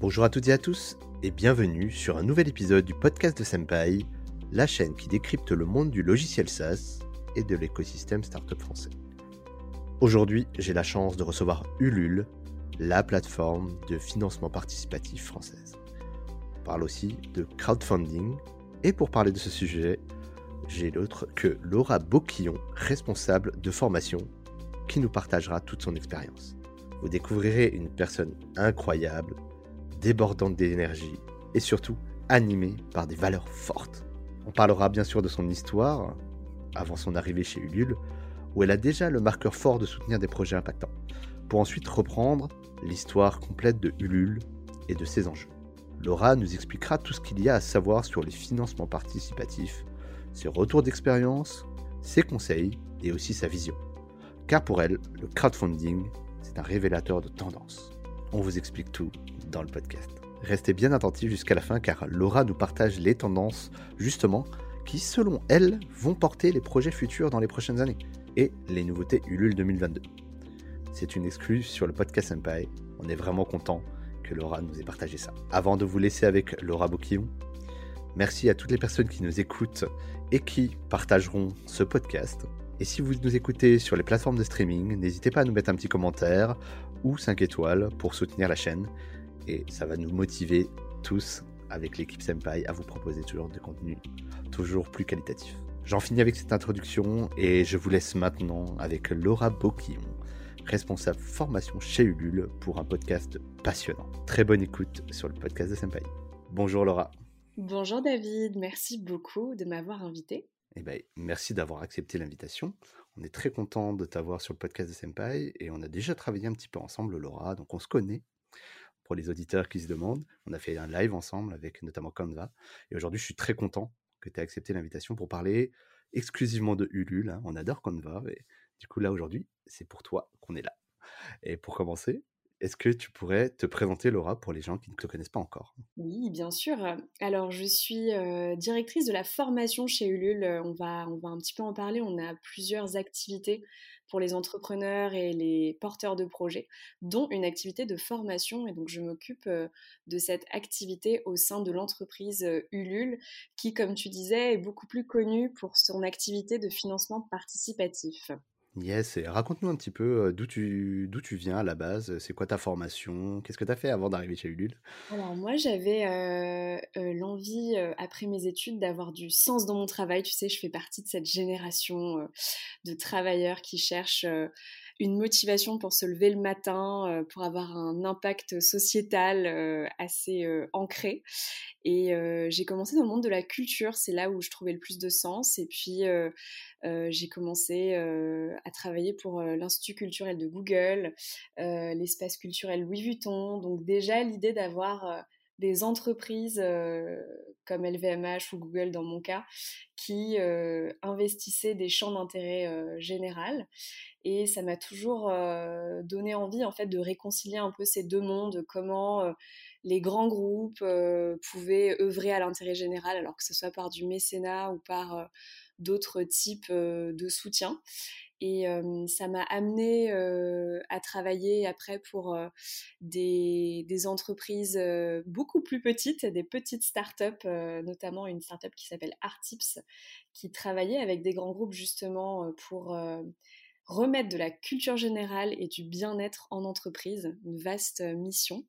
Bonjour à toutes et à tous et bienvenue sur un nouvel épisode du podcast de Senpai, la chaîne qui décrypte le monde du logiciel SaaS et de l'écosystème startup français. Aujourd'hui, j'ai la chance de recevoir Ulule, la plateforme de financement participatif française. On parle aussi de crowdfunding et pour parler de ce sujet, j'ai l'autre que Laura Boquillon, responsable de formation, qui nous partagera toute son expérience. Vous découvrirez une personne incroyable, débordante d'énergie et surtout animée par des valeurs fortes. On parlera bien sûr de son histoire, avant son arrivée chez Ulule, où elle a déjà le marqueur fort de soutenir des projets impactants, pour ensuite reprendre l'histoire complète de Ulule et de ses enjeux. Laura nous expliquera tout ce qu'il y a à savoir sur les financements participatifs, ses retours d'expérience, ses conseils et aussi sa vision. Car pour elle, le crowdfunding, c'est un révélateur de tendance. On vous explique tout dans le podcast. Restez bien attentifs jusqu'à la fin car Laura nous partage les tendances, justement, qui, selon elle, vont porter les projets futurs dans les prochaines années et les nouveautés Ulule 2022. C'est une exclue sur le podcast Senpai. On est vraiment content que Laura nous ait partagé ça. Avant de vous laisser avec Laura Boquillon, merci à toutes les personnes qui nous écoutent et qui partageront ce podcast. Et si vous nous écoutez sur les plateformes de streaming, n'hésitez pas à nous mettre un petit commentaire ou 5 étoiles pour soutenir la chaîne. Et ça va nous motiver tous avec l'équipe Senpai à vous proposer toujours de contenu toujours plus qualitatif. J'en finis avec cette introduction et je vous laisse maintenant avec Laura Boquillon, responsable formation chez Ulule pour un podcast passionnant. Très bonne écoute sur le podcast de Senpai. Bonjour Laura. Bonjour David, merci beaucoup de m'avoir invité. Eh ben, merci d'avoir accepté l'invitation. On est très content de t'avoir sur le podcast de Senpai et on a déjà travaillé un petit peu ensemble, Laura, donc on se connaît. Pour les auditeurs qui se demandent, on a fait un live ensemble avec notamment Canva et aujourd'hui je suis très content que tu aies accepté l'invitation pour parler exclusivement de Ulule. Hein. On adore Canva et du coup là aujourd'hui c'est pour toi qu'on est là. Et pour commencer, est-ce que tu pourrais te présenter, Laura, pour les gens qui ne te connaissent pas encore? Oui, bien sûr. Alors, je suis directrice de la formation chez Ulule. On va, on va un petit peu en parler. On a plusieurs activités pour les entrepreneurs et les porteurs de projets, dont une activité de formation. Et donc, je m'occupe de cette activité au sein de l'entreprise Ulule, qui, comme tu disais, est beaucoup plus connue pour son activité de financement participatif. Yes, et raconte-nous un petit peu d'où tu, tu viens à la base, c'est quoi ta formation, qu'est-ce que tu as fait avant d'arriver chez Ulule? Alors moi j'avais l'envie après mes études d'avoir du sens dans mon travail, tu sais je fais partie de cette génération de travailleurs qui cherchent une motivation pour se lever le matin, pour avoir un impact sociétal assez ancré. Et j'ai commencé dans le monde de la culture, c'est là où je trouvais le plus de sens. Et puis j'ai commencé à travailler pour l'Institut culturel de Google, l'espace culturel Louis Vuitton. Donc déjà l'idée d'avoir des entreprises comme LVMH ou Google dans mon cas qui investissaient des champs d'intérêt général. Et ça m'a toujours donné envie en fait de réconcilier un peu ces deux mondes comment les grands groupes pouvaient œuvrer à l'intérêt général alors que ce soit par du mécénat ou par d'autres types de soutien et ça m'a amené à travailler après pour des, des, entreprises beaucoup plus petites, des petites startups, notamment une startup qui s'appelle Artips, qui travaillait avec des grands groupes justement pour remettre de la culture générale et du bien-être en entreprise, une vaste mission.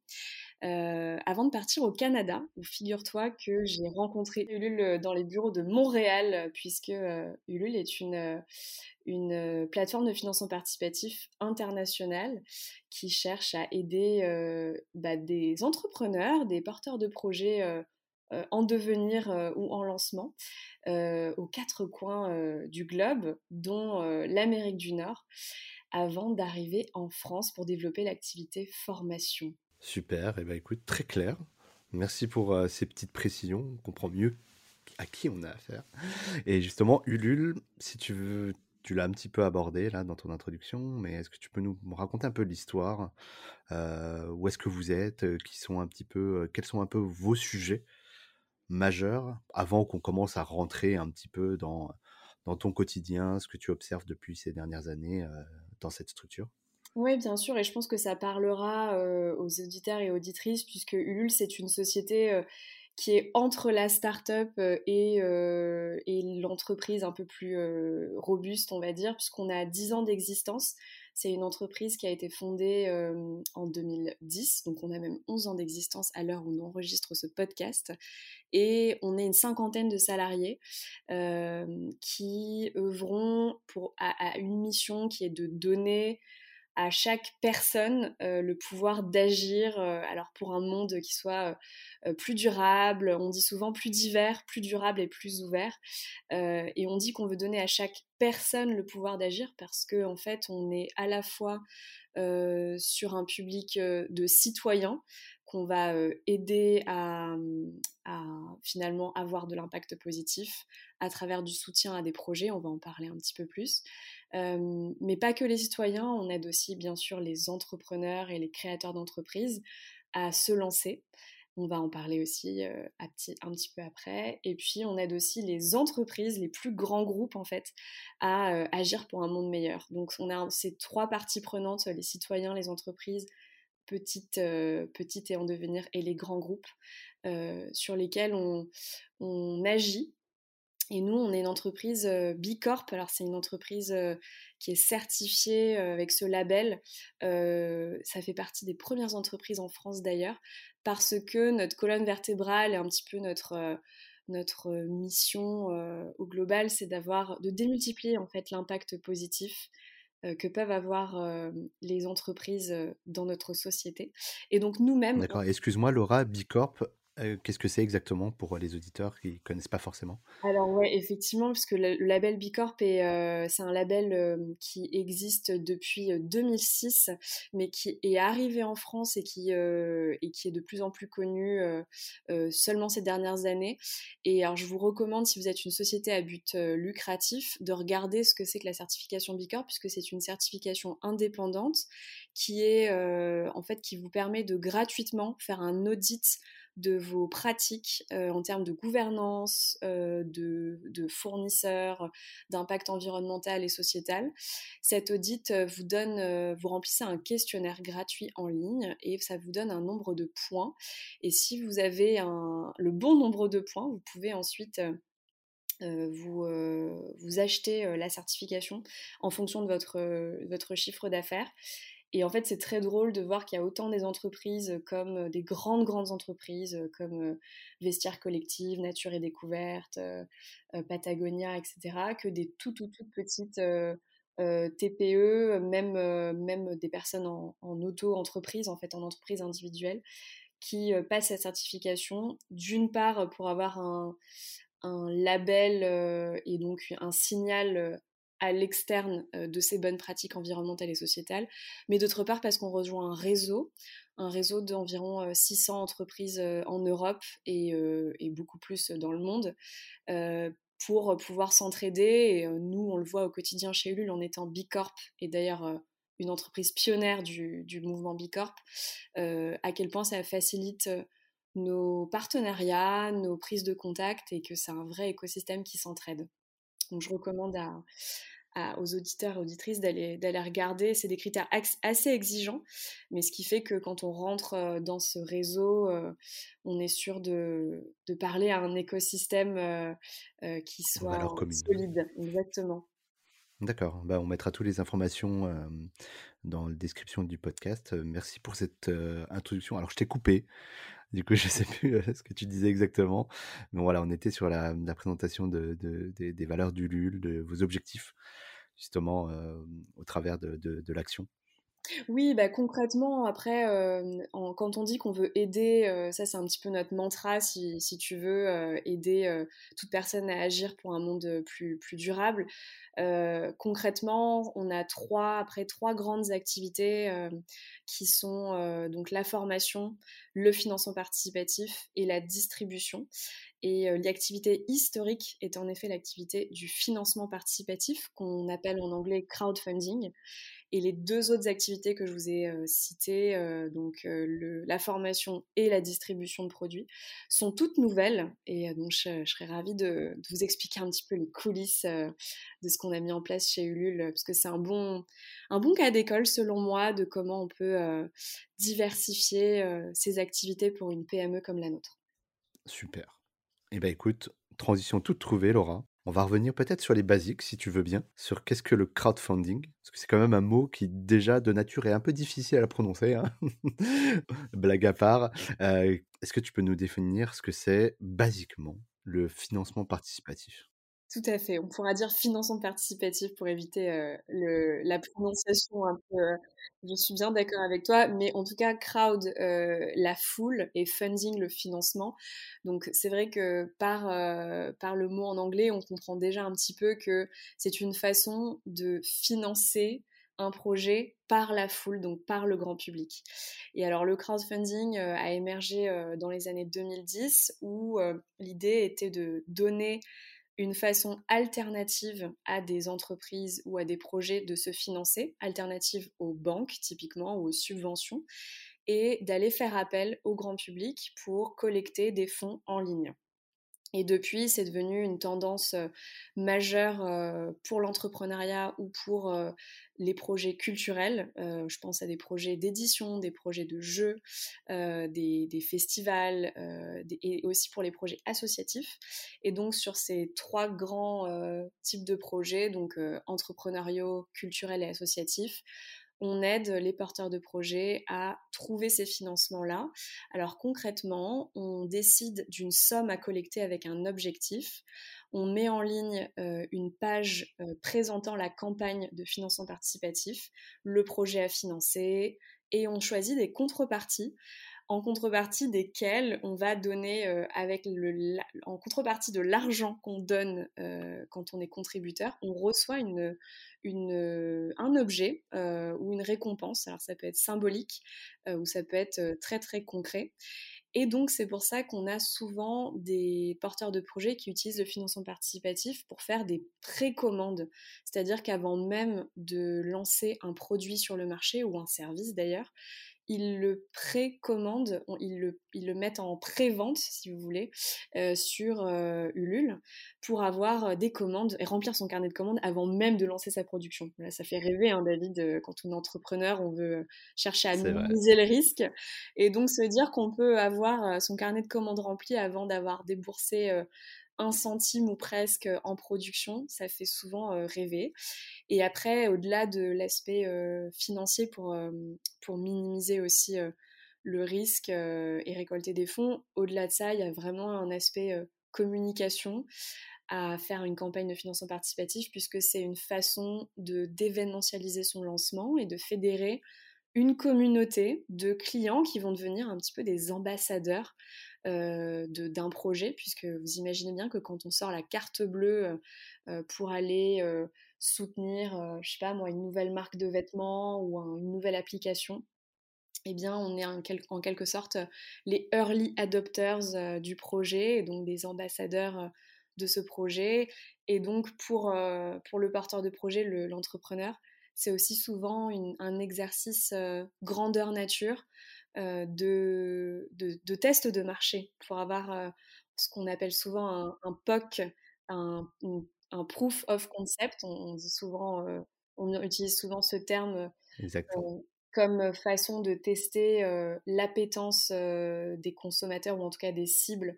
Euh, avant de partir au Canada, figure-toi que j'ai rencontré Ulule dans les bureaux de Montréal, puisque euh, Ulule est une, plateforme de financement participatif internationale qui cherche à aider euh, bah, des entrepreneurs, des porteurs de projets en devenir ou en lancement aux quatre coins du globe, dont l'Amérique du Nord, avant d'arriver en France pour développer l'activité formation. Super, et eh ben écoute, très clair. Merci pour euh, ces petites précisions. On comprend mieux à qui on a affaire. Et justement, Ulule, si tu veux, tu l'as un petit peu abordé là dans ton introduction, mais est-ce que tu peux nous raconter un peu l'histoire euh, Où est-ce que vous êtes euh, Qui sont un petit peu, quels sont un peu vos sujets majeurs avant qu'on commence à rentrer un petit peu dans dans ton quotidien, ce que tu observes depuis ces dernières années dans cette structure? Oui, bien sûr, et je pense que ça parlera aux auditeurs et auditrices, puisque Ulule, c'est une société qui est entre la start-up et, et l'entreprise un peu plus robuste, on va dire, puisqu'on a 10 ans d'existence. C'est une entreprise qui a été fondée en 2010, donc on a même 11 ans d'existence à l'heure où on enregistre ce podcast. Et on est une cinquantaine de salariés qui œuvront à, une mission qui est de donner à chaque personne le pouvoir d'agir alors pour un monde qui soit plus durable, on dit souvent plus divers, plus durable et plus ouvert. et on dit qu'on veut donner à chaque personne le pouvoir d'agir parce qu'en en fait on est à la fois sur un public de citoyens qu'on va aider à, finalement avoir de l'impact positif à travers du soutien à des projets, on va en parler un petit peu plus. Mais pas que les citoyens, on aide aussi bien sûr les entrepreneurs et les créateurs d'entreprises à se lancer. On va en parler aussi un petit peu après. Et puis, on aide aussi les entreprises, les plus grands groupes, en fait, à agir pour un monde meilleur. Donc, on a ces trois parties prenantes, les citoyens, les entreprises petites, et en devenir et les grands groupes sur lesquels on, agit. Et nous, on est une entreprise euh, Bicorp. Alors, c'est une entreprise qui est certifiée avec ce label. ça fait partie des premières entreprises en France d'ailleurs, parce que notre colonne vertébrale et un petit peu notre notre mission au global, c'est d'avoir, de démultiplier en fait l'impact positif euh, que peuvent avoir euh, les entreprises euh, dans notre société. Et donc nous-mêmes... D'accord, excuse-moi Laura, Bicorp, Qu'est-ce que c'est exactement pour les auditeurs qui ne connaissent pas forcément? Alors oui, effectivement, puisque le, label Bicorp, c'est un label qui existe depuis 2006, mais qui est arrivé en France et qui, et qui est de plus en plus connu seulement ces dernières années. Et alors je vous recommande, si vous êtes une société à but lucratif, de regarder ce que c'est que la certification Bicorp, puisque c'est une certification indépendante qui est en fait qui vous permet de gratuitement faire un audit de vos pratiques euh, en termes de gouvernance, euh, de, fournisseurs, d'impact environnemental et sociétal. Cet audit euh, vous donne, vous remplissez un questionnaire gratuit en ligne et ça vous donne un nombre de points. Et si vous avez le bon nombre de points, vous pouvez ensuite vous, achetez la certification en fonction de votre chiffre d'affaires. Et en fait, c'est très drôle de voir qu'il y a autant des entreprises comme euh, des grandes, grandes entreprises euh, comme euh, Vestiaire Collective, Nature et Découverte, Patagonia, etc., que des tout, tout, toutes petites TPE, même, même des personnes en, auto-entreprise, en fait, en entreprise individuelle, qui passent cette certification, d'une part pour avoir un, un label et donc un signal à l'externe euh, de ces bonnes pratiques environnementales et sociétales, mais d'autre part parce qu'on rejoint un réseau, un réseau d'environ 600 euh, entreprises euh, en Europe et, beaucoup plus dans le monde, pour pouvoir s'entraider. Nous, on le voit au quotidien chez Ulule en étant Bicorp, et d'ailleurs une entreprise pionnière du, du mouvement Bicorp, à quel point ça facilite nos partenariats, nos prises de contact, et que c'est un vrai écosystème qui s'entraide. Donc je recommande à, aux auditeurs et auditrices d'aller regarder. C'est des critères assez exigeants, mais ce qui fait que quand on rentre euh, dans ce réseau, euh, on est sûr de, de parler à un écosystème euh, qui soit solide. Exactement. D'accord, bah, on mettra toutes les informations dans la description du podcast. merci pour cette introduction. Alors je t'ai coupé, du coup je ne sais plus ce que tu disais exactement, mais voilà, on était sur la, présentation de, des valeurs du LUL, de vos objectifs justement au travers de, l'action oui, bah, concrètement, après, quand on dit qu'on veut aider, ça c'est un petit peu notre mantra, si, tu veux, aider toute personne à agir pour un monde plus, plus durable. concrètement, on a trois, après trois grandes activités qui sont donc la formation, le financement participatif et la distribution. Et l'activité historique est en effet l'activité du financement participatif, qu'on appelle en anglais crowdfunding. Et les deux autres activités que je vous ai citées, donc la formation et la distribution de produits, sont toutes nouvelles. Et donc je, serais ravie de, vous expliquer un petit peu les coulisses de ce qu'on a mis en place chez Ulule, parce que c'est un bon, un bon cas d'école selon moi de comment on peut diversifier ces activités pour une PME comme la nôtre. Super. Eh bien écoute, transition toute trouvée Laura. On va revenir peut-être sur les basiques, si tu veux bien, sur qu'est-ce que le crowdfunding, parce que c'est quand même un mot qui déjà de nature est un peu difficile à prononcer, hein. blague à part. Euh, est-ce que tu peux nous définir ce que c'est basiquement le financement participatif? Tout à fait. On pourra dire financement participatif pour éviter euh, la prononciation un peu. Euh, je suis bien d'accord avec toi, mais en tout cas, crowd, euh, la foule et funding, le financement. Donc, c'est vrai que par le mot en anglais, on comprend déjà un petit peu que c'est une façon de financer un projet par la foule, donc par le grand public. Et alors le crowdfunding a émergé dans les années 2010 où l'idée était de donner une façon alternative à des entreprises ou à des projets de se financer, alternative aux banques typiquement ou aux subventions, et d'aller faire appel au grand public pour collecter des fonds en ligne. Et depuis, c'est devenu une tendance majeure pour l'entrepreneuriat ou pour les projets culturels. je pense à des projets d'édition, des projets de jeux, des, festivals et aussi pour les projets associatifs. Et donc sur ces trois grands types de projets, donc entrepreneuriaux, culturels et associatifs, on aide les porteurs de projets à trouver ces financements-là. Alors concrètement, on décide d'une somme à collecter avec un objectif. On met en ligne euh, une page euh, présentant la campagne de financement participatif, le projet à financer, et on choisit des contreparties en contrepartie desquels on va donner euh, avec le, en contrepartie de l'argent qu'on donne euh, quand on est contributeur, on reçoit un objet euh, ou une récompense. Alors ça peut être symbolique ou ça peut être très très concret. Et donc c'est pour ça qu'on a souvent des porteurs de projets qui utilisent le financement participatif pour faire des précommandes. C'est-à-dire qu'avant même de lancer un produit sur le marché ou un service d'ailleurs, ils le précommandent, ils le, ils le mettent en pré-vente, si vous voulez, euh, sur euh, Ulule, pour avoir euh, des commandes et remplir son carnet de commandes avant même de lancer sa production. Là, ça fait rêver, hein, David, quand on est entrepreneur, on veut chercher à minimiser le risque. Et donc, se dire qu'on peut avoir son carnet de commandes rempli avant d'avoir déboursé un centime ou presque en production, ça fait souvent rêver. Et après, au-delà de l'aspect financier pour, pour minimiser aussi le risque et récolter des fonds, au-delà de ça, il y a vraiment un aspect communication à faire une campagne de financement participatif puisque c'est une façon de d'événementialiser son lancement et de fédérer une communauté de clients qui vont devenir un petit peu des ambassadeurs euh, d'un projet, puisque vous imaginez bien que quand on sort la carte bleue euh, euh, pour aller soutenir, je sais pas moi, une nouvelle marque de vêtements ou une nouvelle application, eh bien, on est en, quelque sorte les early adopters du projet, et donc des ambassadeurs de ce projet. Et donc, pour, pour le porteur de projet, l'entrepreneur, c'est aussi souvent un exercice grandeur nature euh, de, de, tests de marché pour avoir euh, ce qu'on appelle souvent un, un POC, un, un, Proof of Concept. On, dit souvent, euh, on utilise souvent ce terme comme façon de tester l'appétence des consommateurs ou en tout cas des cibles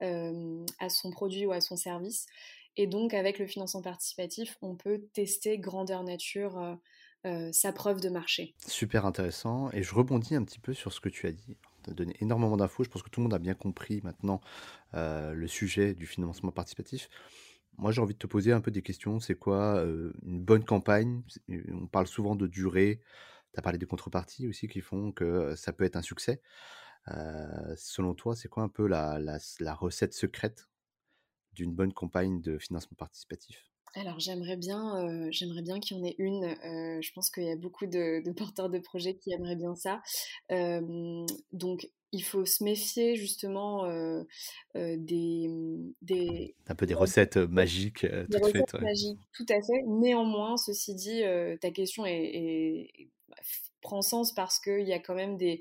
à son produit ou à son service. Et donc, avec le financement participatif, on peut tester grandeur nature euh, sa preuve de marché. Super intéressant. Et je rebondis un petit peu sur ce que tu as dit. Tu as donné énormément d'infos. Je pense que tout le monde a bien compris maintenant euh, le sujet du financement participatif. Moi, j'ai envie de te poser un peu des questions. C'est quoi euh, une bonne campagne? On parle souvent de durée. Tu as parlé des contreparties aussi qui font que ça peut être un succès. selon toi, c'est quoi un peu la, la recette secrète d'une bonne campagne de financement participatif? Alors j'aimerais bien, j'aimerais bien qu'il y en ait une. je pense qu'il y a beaucoup de, porteurs de projets qui aimeraient bien ça. donc il faut se méfier justement des, des, Un peu des recettes magiques. des recettes magiques, tout à fait. Néanmoins, ceci dit, ta question est, prend sens parce qu'il y a quand même des,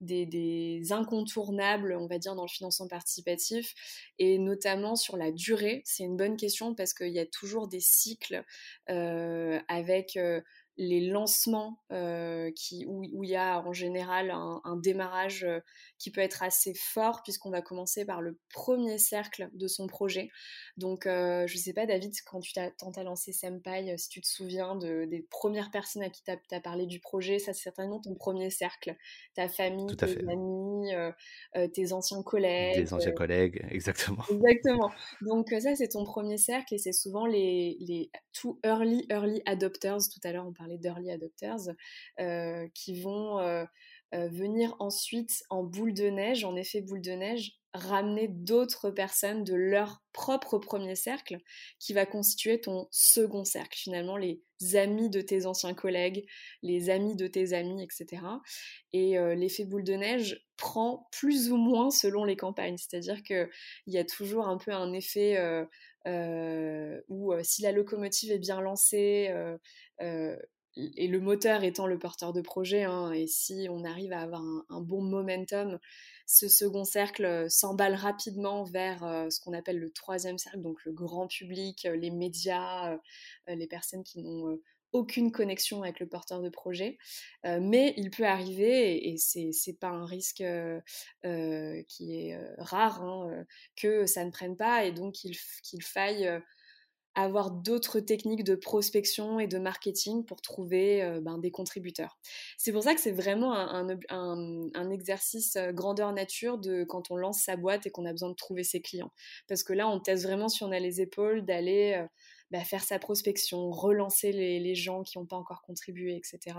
des, incontournables, on va dire, dans le financement participatif, et notamment sur la durée. C'est une bonne question parce qu'il y a toujours des cycles euh, avec euh, les lancements euh, qui, où, il y a en général un, démarrage euh, qui peut être assez fort puisqu'on va commencer par le premier cercle de son projet. Donc euh, je ne sais pas David, quand tu t'as à lancer Senpai, si tu te souviens de, des premières personnes à qui tu as, parlé du projet, ça c'est certainement ton premier cercle. Ta famille, tes amis, tes anciens collègues. Tes anciens collègues, exactement. Exactement. Donc ça c'est ton premier cercle et c'est souvent les, les tout early, early adopters. Tout à l'heure on parlait d'early adopters, euh, qui vont euh, euh, venir ensuite en boule de neige, en effet boule de neige, ramener d'autres personnes de leur propre premier cercle qui va constituer ton second cercle, finalement les amis de tes anciens collègues, les amis de tes amis, etc. Et l'effet boule de neige prend plus ou moins selon les campagnes, c'est-à-dire qu'il y a toujours un peu un effet où si la locomotive est bien lancée, et le moteur étant le porteur de projet, hein, et si on arrive à avoir un, bon momentum, ce second cercle euh, s'emballe rapidement vers euh, ce qu'on appelle le troisième cercle, donc le grand public, euh, les médias, les personnes qui n'ont aucune connexion avec le porteur de projet, mais il peut arriver, et, c'est pas un risque qui est rare, hein, que ça ne prenne pas, et donc qu'il faille avoir d'autres techniques de prospection et de marketing pour trouver euh, ben, des contributeurs. C'est pour ça que c'est vraiment un, exercice euh, grandeur nature de quand on lance sa boîte et qu'on a besoin de trouver ses clients. Parce que là, on teste vraiment si on a les épaules d'aller euh, bah, faire sa prospection, relancer les, gens qui n'ont pas encore contribué, etc.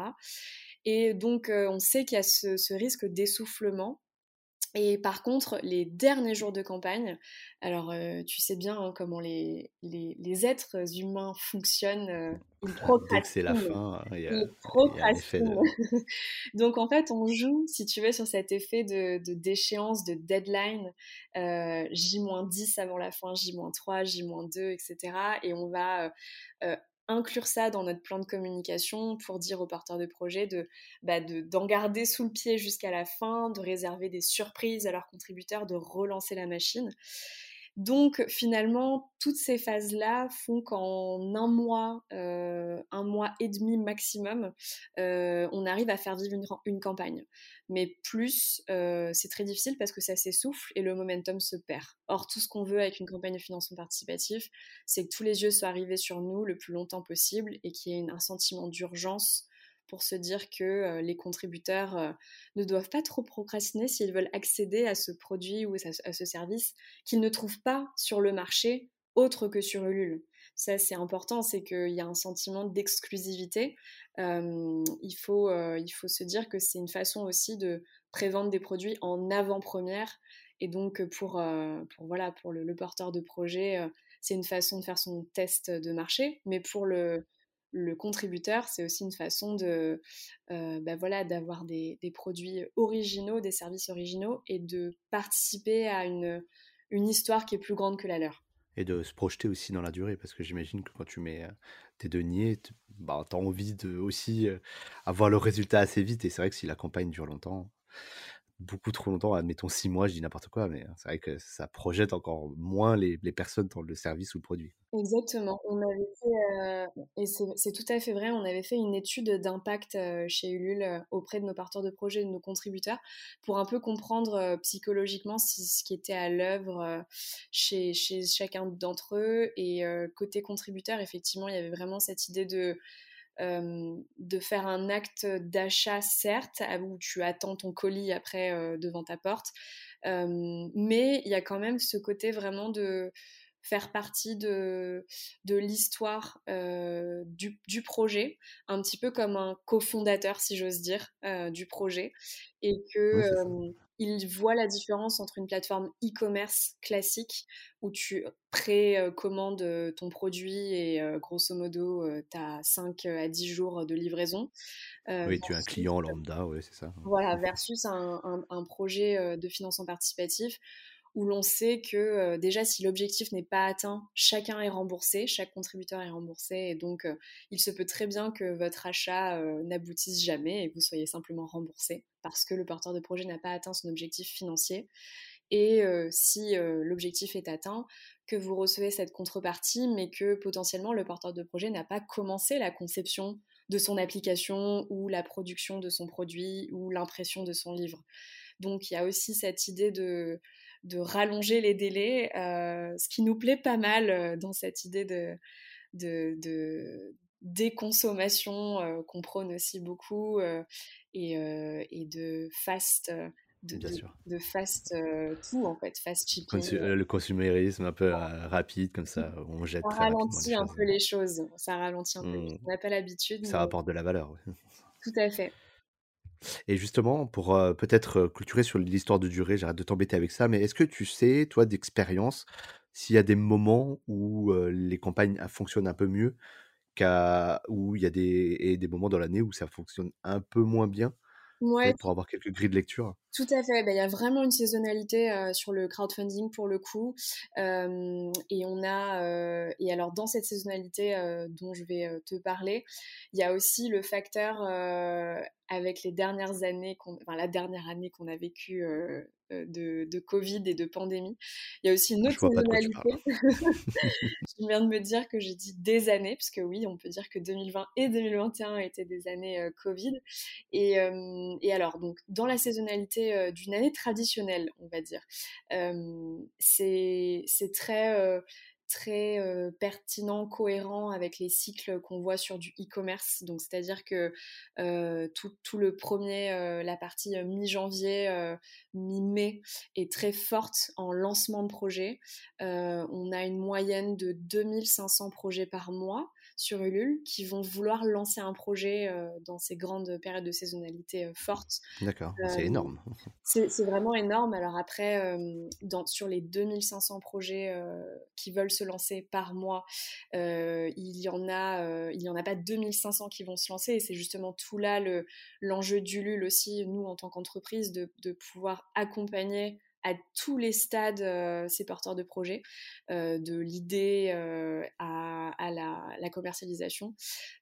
Et donc, on sait qu'il y a ce risque d'essoufflement et par contre, les derniers jours de campagne, alors euh, tu sais bien hein, comment les, les, les, êtres humains fonctionnent. Euh, ils procrastinent. c'est la fin, il y a, de... Donc en fait, on joue, si tu veux, sur cet effet de, de déchéance, de deadline, euh, J-10 avant la fin, J-3, J-2, etc. Et on va euh, inclure ça dans notre plan de communication pour dire aux porteurs de projet de, bah d'en garder sous le pied jusqu'à la fin, de réserver des surprises à leurs contributeurs, de relancer la machine. Donc finalement, toutes ces phases-là font qu'en un mois, euh, un mois et demi maximum, euh, on arrive à faire vivre une, campagne. Mais plus, euh, c'est très difficile parce que ça s'essouffle et le momentum se perd. Or, tout ce qu'on veut avec une campagne de financement participatif, c'est que tous les yeux soient arrivés sur nous le plus longtemps possible et qu'il y ait un sentiment d'urgence pour se dire que euh, les contributeurs euh, ne doivent pas trop procrastiner s'ils veulent accéder à ce produit ou à ce service qu'ils ne trouvent pas sur le marché autre que sur Ulule. Ça, c'est important, c'est qu'il y a un sentiment d'exclusivité. Il, faut, il faut se dire que c'est une façon aussi de prévendre des produits en avant-première. Et donc, pour, pour, voilà, pour le porteur de projet, c'est une façon de faire son test de marché. Mais pour le, contributeur, c'est aussi une façon de, bah voilà, d'avoir des, produits originaux, des services originaux et de participer à une, une histoire qui est plus grande que la leur. Et de se projeter aussi dans la durée, parce que j'imagine que quand tu mets tes deniers, tu bah, as envie de aussi avoir le résultat assez vite. Et c'est vrai que si la campagne dure longtemps, beaucoup trop longtemps, admettons six mois, je dis n'importe quoi, mais c'est vrai que ça projette encore moins les, personnes dans le service ou le produit. Exactement. On avait fait, euh, et c'est tout à fait vrai, on avait fait une étude d'impact euh, chez Ulule euh, auprès de nos porteurs de projets, de nos contributeurs, pour un peu comprendre psychologiquement ce qui était à l'œuvre chez, chez chacun d'entre eux. Et côté contributeur, effectivement, il y avait vraiment cette idée de de faire un acte d'achat, certes, où tu attends ton colis après devant ta porte, mais il y a quand même ce côté vraiment de faire partie de, de l'histoire du, du, projet, un petit peu comme un cofondateur, si j'ose dire, du projet, et que il voit la différence entre une plateforme e-commerce classique où tu précommandes ton produit et grosso modo tu as 5 à 10 jours de livraison. oui, tu as un client lambda, oui, c'est ça. Voilà, versus un, un, un projet de financement participatif où l'on sait que euh, déjà si l'objectif n'est pas atteint, chacun est remboursé, chaque contributeur est remboursé, et donc euh, il se peut très bien que votre achat euh, n'aboutisse jamais et que vous soyez simplement remboursé parce que le porteur de projet n'a pas atteint son objectif financier. Et si l'objectif est atteint, que vous recevez cette contrepartie, mais que potentiellement le porteur de projet n'a pas commencé la conception de son application ou la production de son produit ou l'impression de son livre. Donc il y a aussi cette idée de de rallonger les délais, euh, ce qui nous plaît pas mal euh, dans cette idée de, de, déconsommation euh, qu'on prône aussi beaucoup et, de fast. De, fast tout en fait, fast shipping. le consumérisme un peu rapide comme ça, on jette ça ralentit un peu les choses, ça ralentit un peu. Mmh. On n'a pas l'habitude. Ça rapporte de la valeur. Tout à fait. Et justement, pour peut-être clôturer sur l'histoire de durée, j'arrête de t'embêter avec ça, mais est-ce que tu sais, toi, d'expérience, s'il y a des moments où les campagnes fonctionnent un peu mieux, qu'à, où il y a des, et des moments dans l'année où ça fonctionne un peu moins bien? Ouais, pour avoir quelques grilles de lecture tout à fait. Ben, il y a vraiment une saisonnalité sur le crowdfunding pour le coup. et on a, et alors dans cette saisonnalité dont je vais te parler, il y a aussi le facteur avec les dernières années, enfin la dernière année qu'on a vécue de, de, Covid et de pandémie. Il y a aussi une autre saisonnalité. je viens de me dire que j'ai dit des années, parce que oui, on peut dire que 2020 et 2021 étaient des années Covid. Et, et alors, donc, dans la saisonnalité, euh, d'une année traditionnelle, on va dire. Euh, c'est très très pertinent, cohérent avec les cycles qu'on voit sur du e-commerce. Donc, c'est-à-dire que tout, le premier, la partie mi-janvier, mi-mai est très forte en lancement de projet. on a une moyenne de 2500 projets par mois sur Ulule qui vont vouloir lancer un projet euh, dans ces grandes périodes de saisonnalité euh, fortes. D'accord, c'est euh, énorme. C'est vraiment énorme. Alors après, dans, sur les 2500 projets qui veulent se lancer par mois, il y en a, il y en a pas 2500 qui vont se lancer. Et c'est justement tout là l'enjeu d'Ulule aussi, nous en tant qu'entreprise, de, de pouvoir accompagner à tous les stades euh, ces porteurs de projets, euh, de l'idée euh, à, la, commercialisation,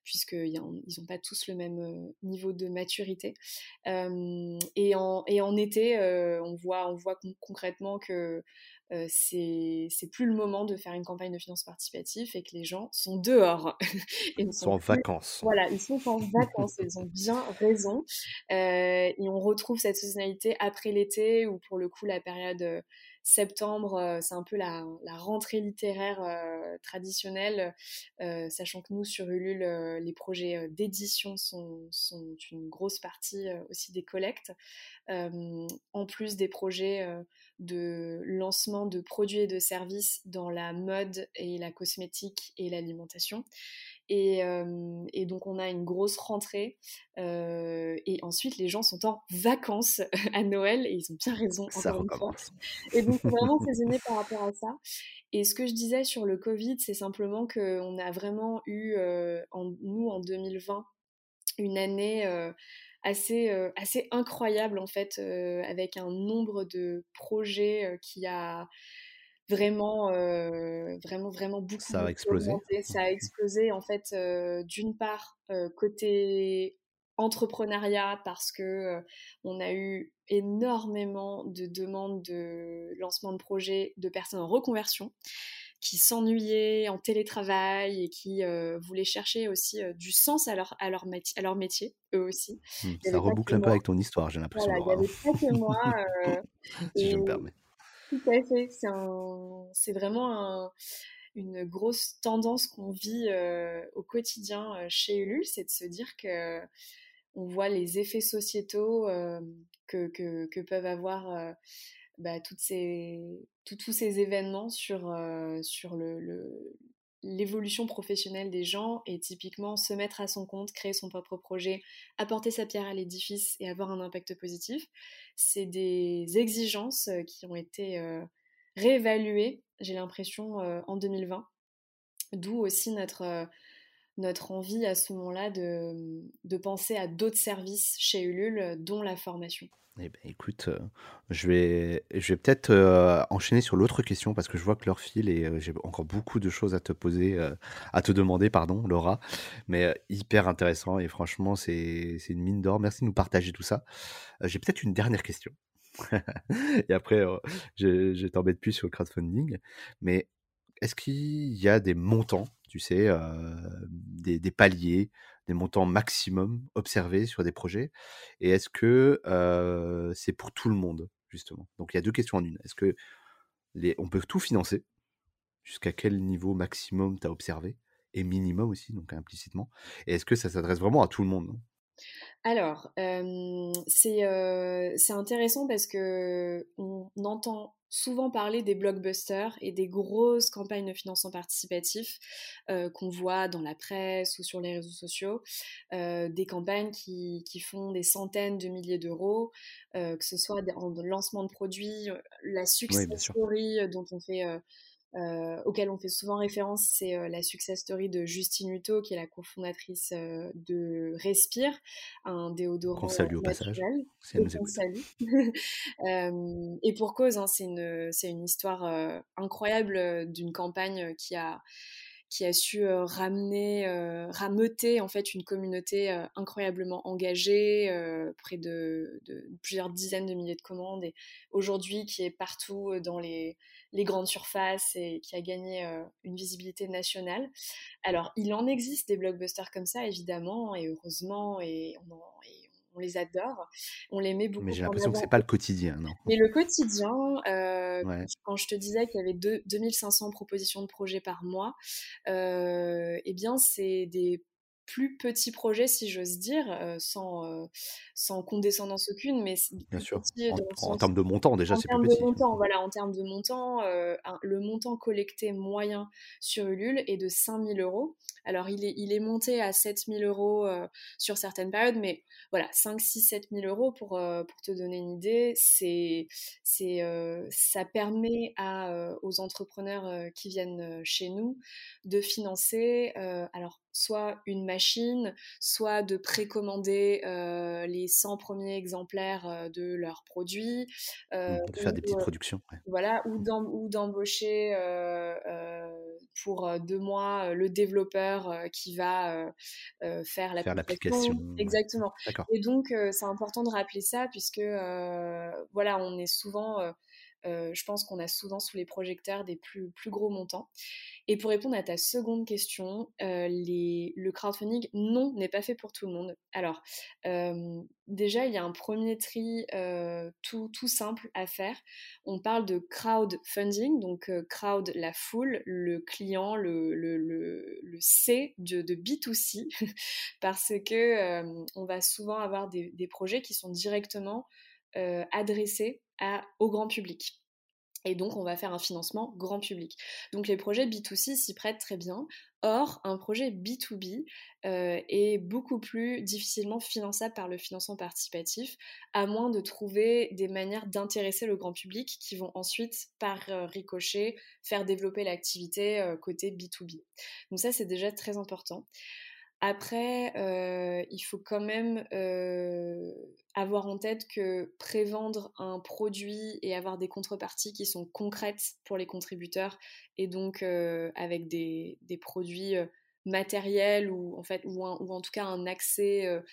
puisqu'ils n'ont pas tous le même niveau de maturité. Et en, été, on voit concrètement que euh, c'est plus le moment de faire une campagne de finances participatif et que les gens sont dehors. ils sont, en vacances. Voilà, ils sont en vacances, ils ont bien raison. Euh, et on retrouve cette saisonnalité après l'été où pour le coup la période euh, septembre, c'est un peu la, rentrée littéraire traditionnelle, sachant que nous, sur Ulule, les projets d'édition sont, sont, une grosse partie aussi des collectes, en plus des projets de lancement de produits et de services dans la mode et la cosmétique et l'alimentation. Et, et, donc on a une grosse rentrée. et ensuite les gens sont en vacances à Noël et ils ont bien raison. Ça recommence. Et donc vraiment saisonné par rapport à ça. Et ce que je disais sur le Covid, c'est simplement qu'on a vraiment eu, en, nous en 2020, une année assez, assez incroyable en fait, avec un nombre de projets qui a vraiment, vraiment, vraiment beaucoup. Ça a explosé. Ça a explosé en fait, d'une part côté entrepreneuriat parce que on a eu énormément de demandes de lancement de projets de personnes en reconversion qui s'ennuyaient en télétravail et qui euh, voulaient chercher aussi euh, du sens à leur, à, leur à leur métier, eux aussi. Mmh, ça reboucle un peu avec ton histoire, j'ai l'impression. Voilà, il n'y avait pas que moi. Euh, si je me permets. Tout à fait. C'est vraiment une grosse tendance qu'on vit au quotidien chez Ulule, c'est de se dire que on voit les effets sociétaux que, que, peuvent avoir bah, toutes ces, tous ces événements sur le, l'évolution professionnelle des gens et typiquement se mettre à son compte, créer son propre projet, apporter sa pierre à l'édifice et avoir un impact positif, c'est des exigences euh, qui ont été euh, réévaluées, j'ai l'impression, euh, en 2020. D'où aussi notre, notre envie à ce moment-là de, de penser à d'autres services chez Ulule, dont la formation. Eh ben, écoute, euh, je vais, je vais peut-être euh, enchaîner sur l'autre question parce que je vois que l'heure file et euh, j'ai encore beaucoup de choses à te poser, à te demander, pardon, Laura. Mais hyper intéressant et franchement, c'est, une mine d'or. Merci de nous partager tout ça. j'ai peut-être une dernière question. et après, je, je t'embête plus sur le crowdfunding. Mais est-ce qu'il y a des montants, tu sais, des, des paliers des montants maximum observés sur des projets. Et est-ce que c'est pour tout le monde, justement? Donc il y a deux questions en une. Est-ce que les, on peut tout financer? Jusqu'à quel niveau maximum tu as observé? Et minimum aussi, donc implicitement. Et est-ce que ça s'adresse vraiment à tout le monde? Alors, c'est intéressant parce que on entend souvent parler des blockbusters et des grosses campagnes de financement participatif qu'on voit dans la presse ou sur les réseaux sociaux, des campagnes qui, qui, font des centaines de milliers d'euros, que ce soit en lancement de produits, la success story dont on fait euh, auquel on fait souvent référence, c'est euh, la success story de Justine Hutto, qui est la cofondatrice euh, de Respire, un déodorant. Qu'on salue au passage. et, salue. et pour cause, hein, c'est une, une, histoire incroyable d'une campagne qui a qui a su ramener, rameuter en fait une communauté incroyablement engagée, près de, plusieurs dizaines de milliers de commandes, et aujourd'hui qui est partout dans les, grandes surfaces et qui a gagné euh, une visibilité nationale. Alors, il en existe des blockbusters comme ça, évidemment, et heureusement, et on, les adore, on les met beaucoup. Mais j'ai l'impression que c'est pas le quotidien, non? Mais le quotidien, euh, quand je te disais qu'il y avait 2500 propositions de projets par mois, euh, eh bien, c'est des plus petit projet, si j'ose dire, euh, sans, sans condescendance aucune, mais bien sûr. En, termes de montant, déjà, c'est plus petit. De montant, voilà, en termes de montant, euh, le montant collecté moyen sur Ulule est de 5000 euros. Alors, il est, il est monté à 7000 euros sur certaines périodes, mais voilà, 5, 6, 7 000 euros pour, pour te donner une idée, c'est, c'est, ça permet à, aux entrepreneurs qui viennent chez nous de financer, alors soit une machine, soit de précommander euh, les 100 premiers exemplaires euh, de leurs produits. Euh, de faire des petites productions. Voilà, ou mmh. d'embaucher pour deux mois le développeur qui va faire l'application. Exactement. Et donc, c'est important de rappeler ça puisque, voilà, on est souvent... je pense qu'on a souvent sous les projecteurs des plus, plus gros montants. Et pour répondre à ta seconde question, euh, le crowdfunding, non, n'est pas fait pour tout le monde. Alors, euh, déjà, il y a un premier tri euh, tout, simple à faire. On parle de crowdfunding, donc crowd, la foule, le client, le, C de, de, B2C, parce que on va souvent avoir des, projets qui sont directement adressés au grand public. Et donc, on va faire un financement grand public. Donc, les projets B2C s'y prêtent très bien. Or, un projet B2B euh, est beaucoup plus difficilement finançable par le financement participatif, à moins de trouver des manières d'intéresser le grand public qui vont ensuite, par euh, ricochet, faire développer l'activité euh, côté B2B. Donc ça, c'est déjà très important. Après, euh, il faut quand même euh, avoir en tête que prévendre un produit et avoir des contreparties qui sont concrètes pour les contributeurs et donc euh, avec des, produits matériels ou en fait ou, en tout cas un accès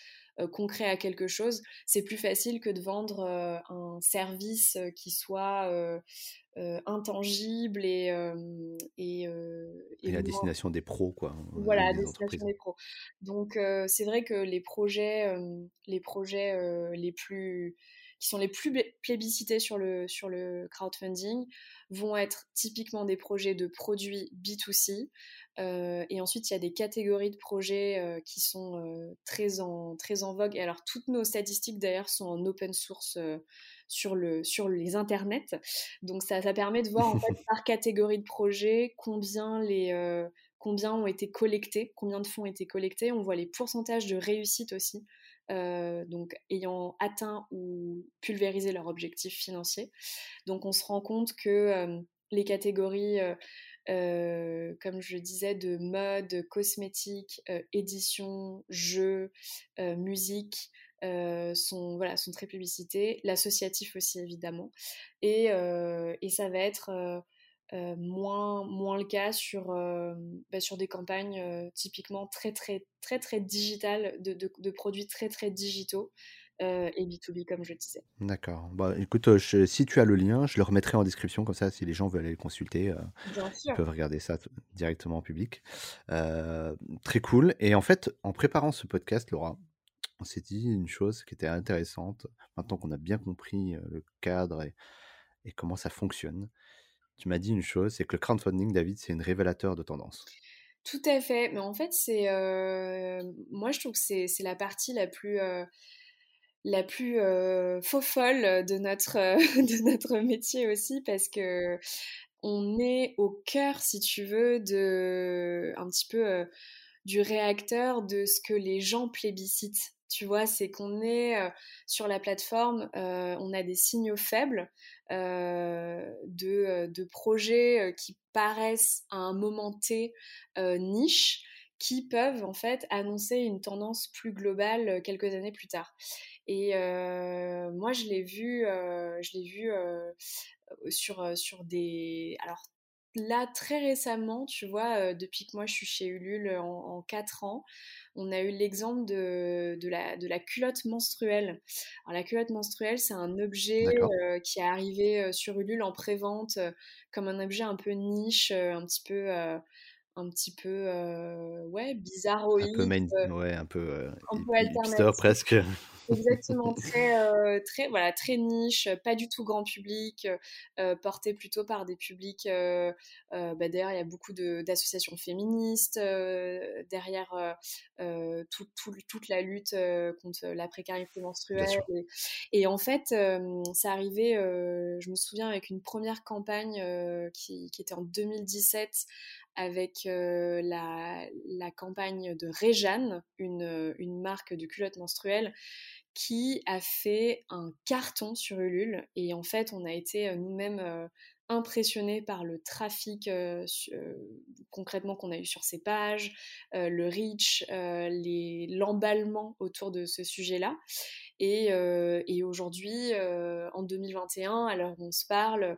concret à quelque chose, c'est plus facile que de vendre un service qui soit euh, intangible et euh, et, euh, et, la destination des pros quoi voilà la destination des pros donc c'est vrai que les projets les projets les plus qui sont les plus plébiscités sur le, sur le crowdfunding vont être typiquement des projets de produits B2C. Et ensuite, il y a des catégories de projets qui sont très, en, très en vogue. Et alors, toutes nos statistiques, d'ailleurs, sont en open source sur, le, sur les internets. Donc, ça, ça permet de voir, en fait, par catégorie de projets, combien les combien ont été collectés, combien de fonds ont été collectés. On voit les pourcentages de réussite aussi, euh, donc ayant atteint ou pulvérisé leur objectif financier. Donc on se rend compte que euh, les catégories, euh, comme je disais, de mode, cosmétique, édition, jeux, musique, sont, voilà, sont très publicitées, l'associatif aussi évidemment, et, et, ça va être euh, moins, le cas sur, euh, bah, sur des campagnes euh, typiquement très très très très digitales, de, de, produits très très digitaux. Et B2B comme je disais. D'accord. Bah, écoute, si tu as le lien, je le remettrai en description, comme ça si les gens veulent aller le consulter, ils peuvent regarder ça directement en public. très cool. Et en fait, en préparant ce podcast, Laura, on s'est dit une chose qui était intéressante, maintenant qu'on a bien compris le cadre et, et comment ça fonctionne. Tu m'as dit une chose, c'est que le crowdfunding, David, c'est une révélateur de tendance. Tout à fait, mais en fait, c'est, euh, moi, je trouve que c'est, la partie la plus, euh, la plus euh, faux folle de notre, de notre métier aussi, parce que on est au cœur, si tu veux, de un petit peu du réacteur de ce que les gens plébiscitent. Tu vois, c'est qu'on est, sur la plateforme, on a des signaux faibles de, de, projets qui paraissent à un moment T niche, qui peuvent en fait annoncer une tendance plus globale quelques années plus tard. Et moi, je l'ai vu, je l'ai vu sur, sur des. Alors, là, très récemment, tu vois, depuis que moi je suis chez Ulule en, en 4 ans, on a eu l'exemple de, de, la, de la culotte menstruelle. Alors, la culotte menstruelle, c'est un objet qui est arrivé sur Ulule en pré-vente comme un objet un peu niche, un petit peu un petit peu ouais bizarroïde un peu ouais un peu, un presque Exactement, très, euh, très, voilà, très niche, pas du tout grand public, euh, porté plutôt par des publics. Euh, bah, derrière, il y a beaucoup d'associations féministes, derrière toute la lutte contre la précarité menstruelle. Et, en fait, ça arrivait, je me souviens, avec une première campagne qui, qui, était en 2017 avec la, la, campagne de Réjeanne, une, une marque de culottes menstruelles, qui a fait un carton sur Ulule. Et en fait, on a été nous-mêmes impressionnés par le trafic concrètement qu'on a eu sur ces pages, le reach, l'emballement autour de ce sujet-là. Et, et aujourd'hui, en 2021, alors on se parle,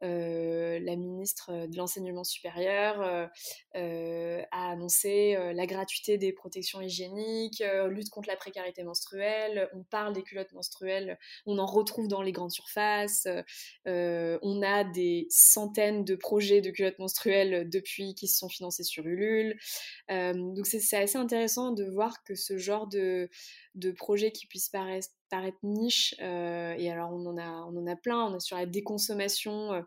la ministre de l'enseignement supérieur a annoncé la gratuité des protections hygiéniques, lutte contre la précarité menstruelle, on parle des culottes menstruelles, on en retrouve dans les grandes surfaces, on a des centaines de projets de culottes menstruelles depuis qui se sont financés sur Ulule. donc c'est assez intéressant de voir que ce genre de, de projets qui puissent paraître, paraître niche, et alors on en, a, on en a plein, on a sur la déconsommation,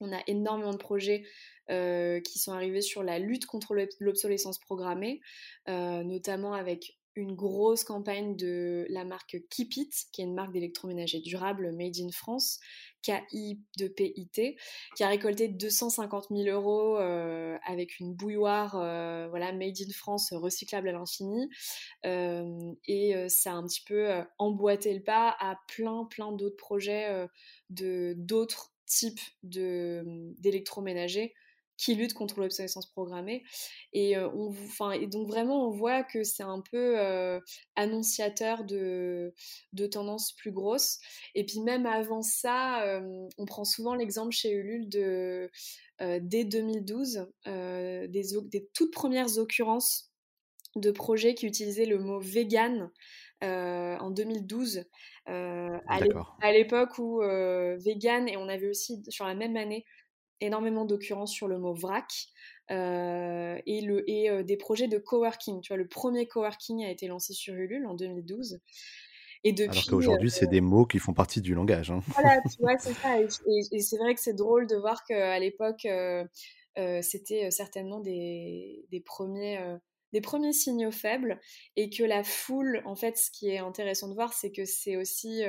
on a énormément de projets qui sont arrivés sur la lutte contre l'obsolescence programmée, notamment avec une grosse campagne de la marque Keep It, qui est une marque d'électroménager durable made in France, KI de PIT, qui a récolté 250 000 euros avec une bouilloire voilà, made in France recyclable à l'infini. et ça a un petit peu emboîté le pas à plein, plein d'autres projets de d'autres type d'électroménager qui lutte contre l'obsolescence programmée. Et, on, enfin, et donc vraiment, on voit que c'est un peu annonciateur de, de tendances plus grosses. Et puis même avant ça, on prend souvent l'exemple chez Ulule de, dès 2012, des, des, toutes premières occurrences de projets qui utilisaient le mot vegan en 2012. Euh, à l'époque où euh, vegan, et on avait aussi sur la même année énormément d'occurrences sur le mot vrac. Euh, et, le, et des projets de coworking. Tu vois, le premier coworking a été lancé sur Ulule en 2012. Et depuis, Alors qu'aujourd'hui, c'est des mots qui font partie du langage. Hein. Voilà, tu vois, c'est ça. Et, c'est vrai que c'est drôle de voir qu'à l'époque, c'était certainement des, des premiers des premiers signaux faibles et que la foule, en fait, ce qui est intéressant de voir, c'est que c'est aussi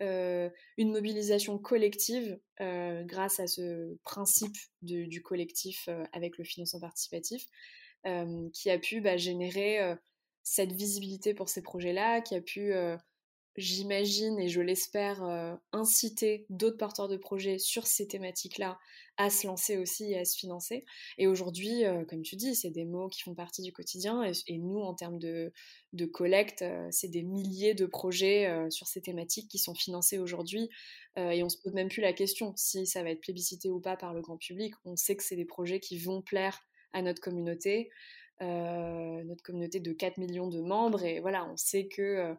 une mobilisation collective grâce à ce principe du collectif avec le financement participatif qui a pu bah, générer cette visibilité pour ces projets-là, qui a pu j'imagine et je l'espère, euh, inciter d'autres porteurs de projets sur ces thématiques-là à se lancer aussi et à se financer. Et aujourd'hui, euh, comme tu dis, c'est des mots qui font partie du quotidien. Et, nous, en termes de, collecte, euh, c'est des milliers de projets sur ces thématiques qui sont financés aujourd'hui. et on se pose même plus la question si ça va être plébiscité ou pas par le grand public. On sait que c'est des projets qui vont plaire à notre communauté. notre communauté de 4 millions de membres et voilà on sait que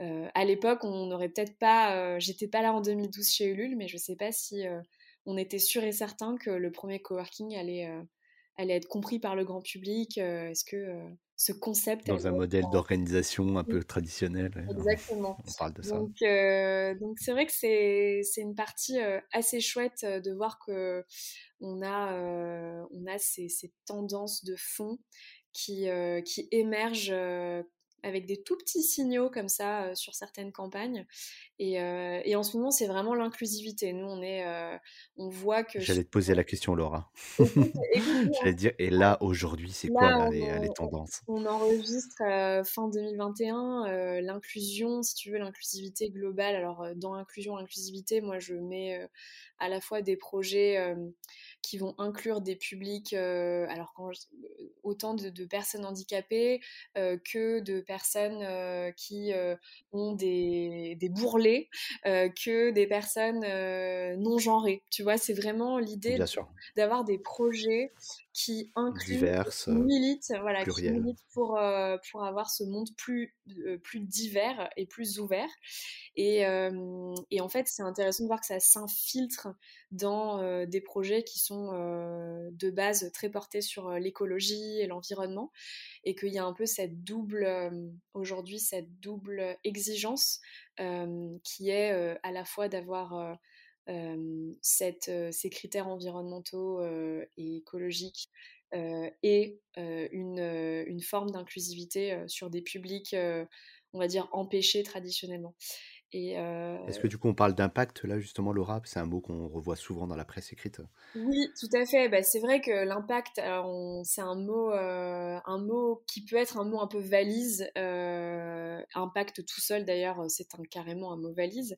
à l'époque, on n'aurait peut-être pas. Euh, j'étais pas là en 2012 chez Ulule, mais je sais pas si euh, on était sûr et certain que le premier coworking allait, allait être compris par le grand public. Est-ce que ce concept. Dans un modèle d'organisation un peu traditionnel. Exactement. On parle de ça. Donc, donc c'est vrai que c'est une partie assez chouette de voir que on a, on a ces, ces, tendances de fond qui, qui émergent avec des tout petits signaux comme ça euh, sur certaines campagnes. Et, euh, et en ce moment, c'est vraiment l'inclusivité. Nous, on est, euh, on voit que. J'allais te poser la question, Laura. J'allais dire, et là, aujourd'hui, c'est quoi les, tendances? On enregistre fin 2021 l'inclusion, si tu veux, l'inclusivité globale. Alors, dans inclusion, inclusivité, moi, je mets à la fois des projets qui vont inclure des publics, euh, alors quand autant de, personnes handicapées euh, que de personnes euh, qui ont des, des bourrelets, que des personnes non genrées. Tu vois, c'est vraiment l'idée d'avoir des projets qui incluent, Diverses, militent, voilà, qui militent pour, pour avoir ce monde plus, plus divers et plus ouvert. Et, et en fait, c'est intéressant de voir que ça s'infiltre dans des projets qui sont de base très portés sur l'écologie et l'environnement, et qu'il y a un peu cette double, aujourd'hui, cette double exigence qui est à la fois d'avoir ces critères environnementaux et écologiques et une, forme d'inclusivité sur des publics, on va dire, empêchés traditionnellement. Est-ce que du coup on parle d'impact là justement Laura? C'est un mot qu'on revoit souvent dans la presse écrite. Oui, tout à fait. Bah, c'est vrai que l'impact, c'est un mot, un mot qui peut être un mot un peu valise. impact tout seul d'ailleurs, c'est un, carrément un mot valise.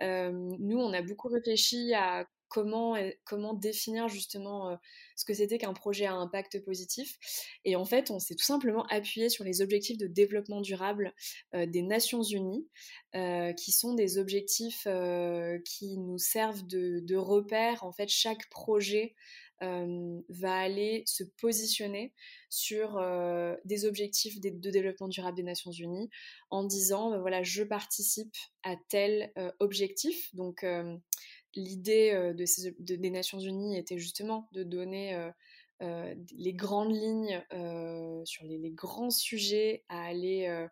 nous, on a beaucoup réfléchi à comment, comment définir justement euh, ce que c'était qu'un projet à impact positif. Et en fait, on s'est tout simplement appuyé sur les objectifs de développement durable euh, des Nations Unies, euh, qui sont des objectifs qui nous servent de, de repère. En fait, chaque projet va aller se positionner sur des objectifs de, développement durable des Nations Unies en disant ben voilà je participe à tel objectif donc l'idée euh, de des Nations Unies était justement de donner euh, euh, les grandes lignes sur les, grands sujets à aller,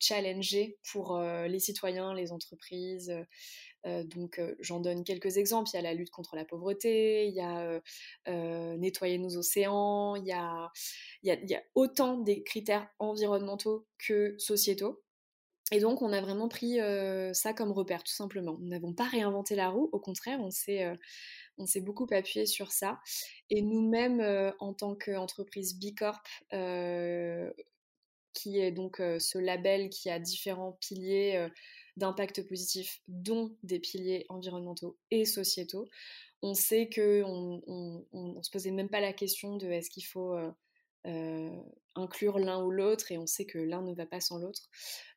challenger pour les citoyens, les entreprises. donc j'en donne quelques exemples. Il y a la lutte contre la pauvreté, il y a nettoyer nos océans, il y a autant des critères environnementaux que sociétaux. Et donc, on a vraiment pris ça comme repère, tout simplement. Nous n'avons pas réinventé la roue, au contraire, on s'est, on s'est beaucoup appuyé sur ça. Et nous-mêmes, en tant qu'entreprise B Corp, qui est donc ce label qui a différents piliers d'impact positif, dont des piliers environnementaux et sociétaux, on sait qu'on on, on, se posait même pas la question de est-ce qu'il faut euh, inclure l'un ou l'autre et on sait que l'un ne va pas sans l'autre.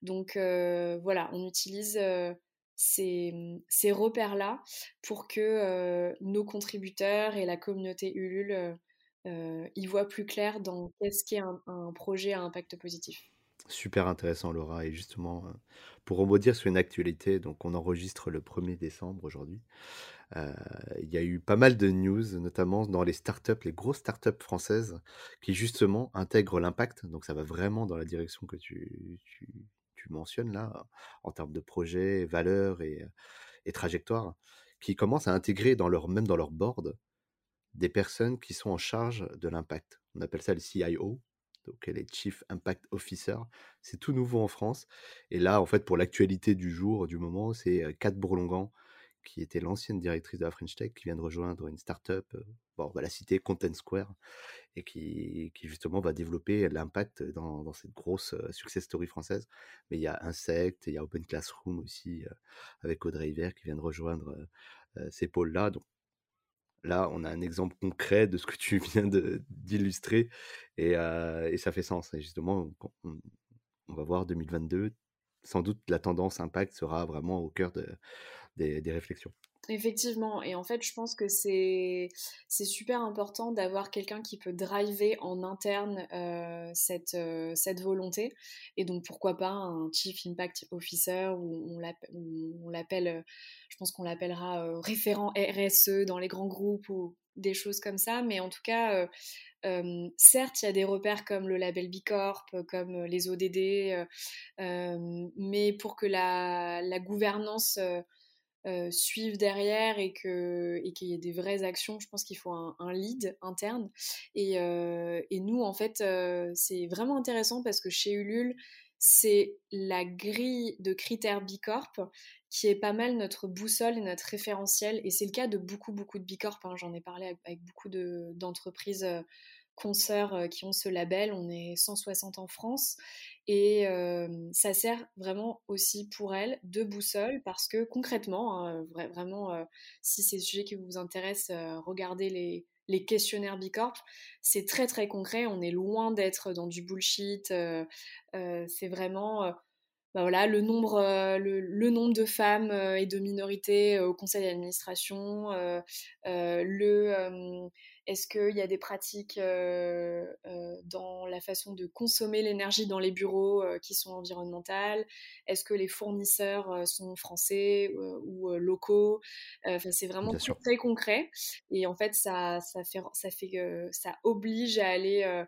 Donc euh, voilà, on utilise euh, ces, repères-là pour que nos contributeurs et la communauté Ulule y voient plus clair dans qu'est-ce qu'est un projet à impact positif. Super intéressant, Laura. Et justement, pour rebondir sur une actualité, donc on enregistre le 1er décembre aujourd'hui. Euh, il y a eu pas mal de news, notamment dans les startups, les grosses startups françaises, qui justement intègrent l'impact. Donc ça va vraiment dans la direction que tu, tu mentionnes là, en termes de projet, valeurs et, et trajectoire, qui commencent à intégrer dans leur, même dans leur board des personnes qui sont en charge de l'impact. On appelle ça le CIO, donc les Chief Impact Officer. C'est tout nouveau en France. Et là, en fait, pour l'actualité du jour, du moment, c'est Kat Bourlongan, qui était l'ancienne directrice de la French Tech, qui vient de rejoindre une startup, bon, on va la citer, Content Square, et qui, justement va développer l'impact dans, cette grosse success story française. Mais il y a Insect, il y a Open Classroom aussi, avec Audrey Hiver, qui vient de rejoindre ces pôles-là. Là, on a un exemple concret de ce que tu viens d'illustrer, et, et, ça fait sens. Et justement, on, va voir 2022, sans doute la tendance impact sera vraiment au cœur de, des, réflexions. Effectivement, et en fait, je pense que c'est super important d'avoir quelqu'un qui peut driver en interne euh, cette, euh, cette volonté. Et donc, pourquoi pas un Chief Impact Officer, ou on l'appelle, euh, je pense qu'on l'appellera référent RSE dans les grands groupes ou des choses comme ça. Mais en tout cas, certes, il y a des repères comme le label Bicorp, comme les ODD, mais pour que la gouvernance euh, suivent derrière et qu'il et qu'il y ait des vraies actions, je pense qu'il faut un, lead interne. Et, euh, et nous, en fait, euh, c'est vraiment intéressant parce que chez Ulule, c'est la grille de critères Bicorp qui est pas mal notre boussole et notre référentiel. Et c'est le cas de beaucoup, beaucoup de Bicorp. Hein. J'en ai parlé avec, beaucoup d'entreprises consoeurs qui ont ce label. On est 160 en France. Et ça sert vraiment aussi pour elles de boussole parce que concrètement, hein, vraiment, si c'est le sujet qui vous intéresse, regardez les, questionnaires Bicorp. C'est très très concret. On est loin d'être dans du bullshit. c'est vraiment bah voilà, le, nombre, le, nombre de femmes et de minorités au conseil d'administration, le est-ce qu'il y a des pratiques euh, euh, dans la façon de consommer l'énergie dans les bureaux euh, qui sont environnementales? Est-ce que les fournisseurs sont français ou locaux? Enfin, C'est vraiment très concret. Et en fait, ça, ça, fait, ça, fait, ça oblige à aller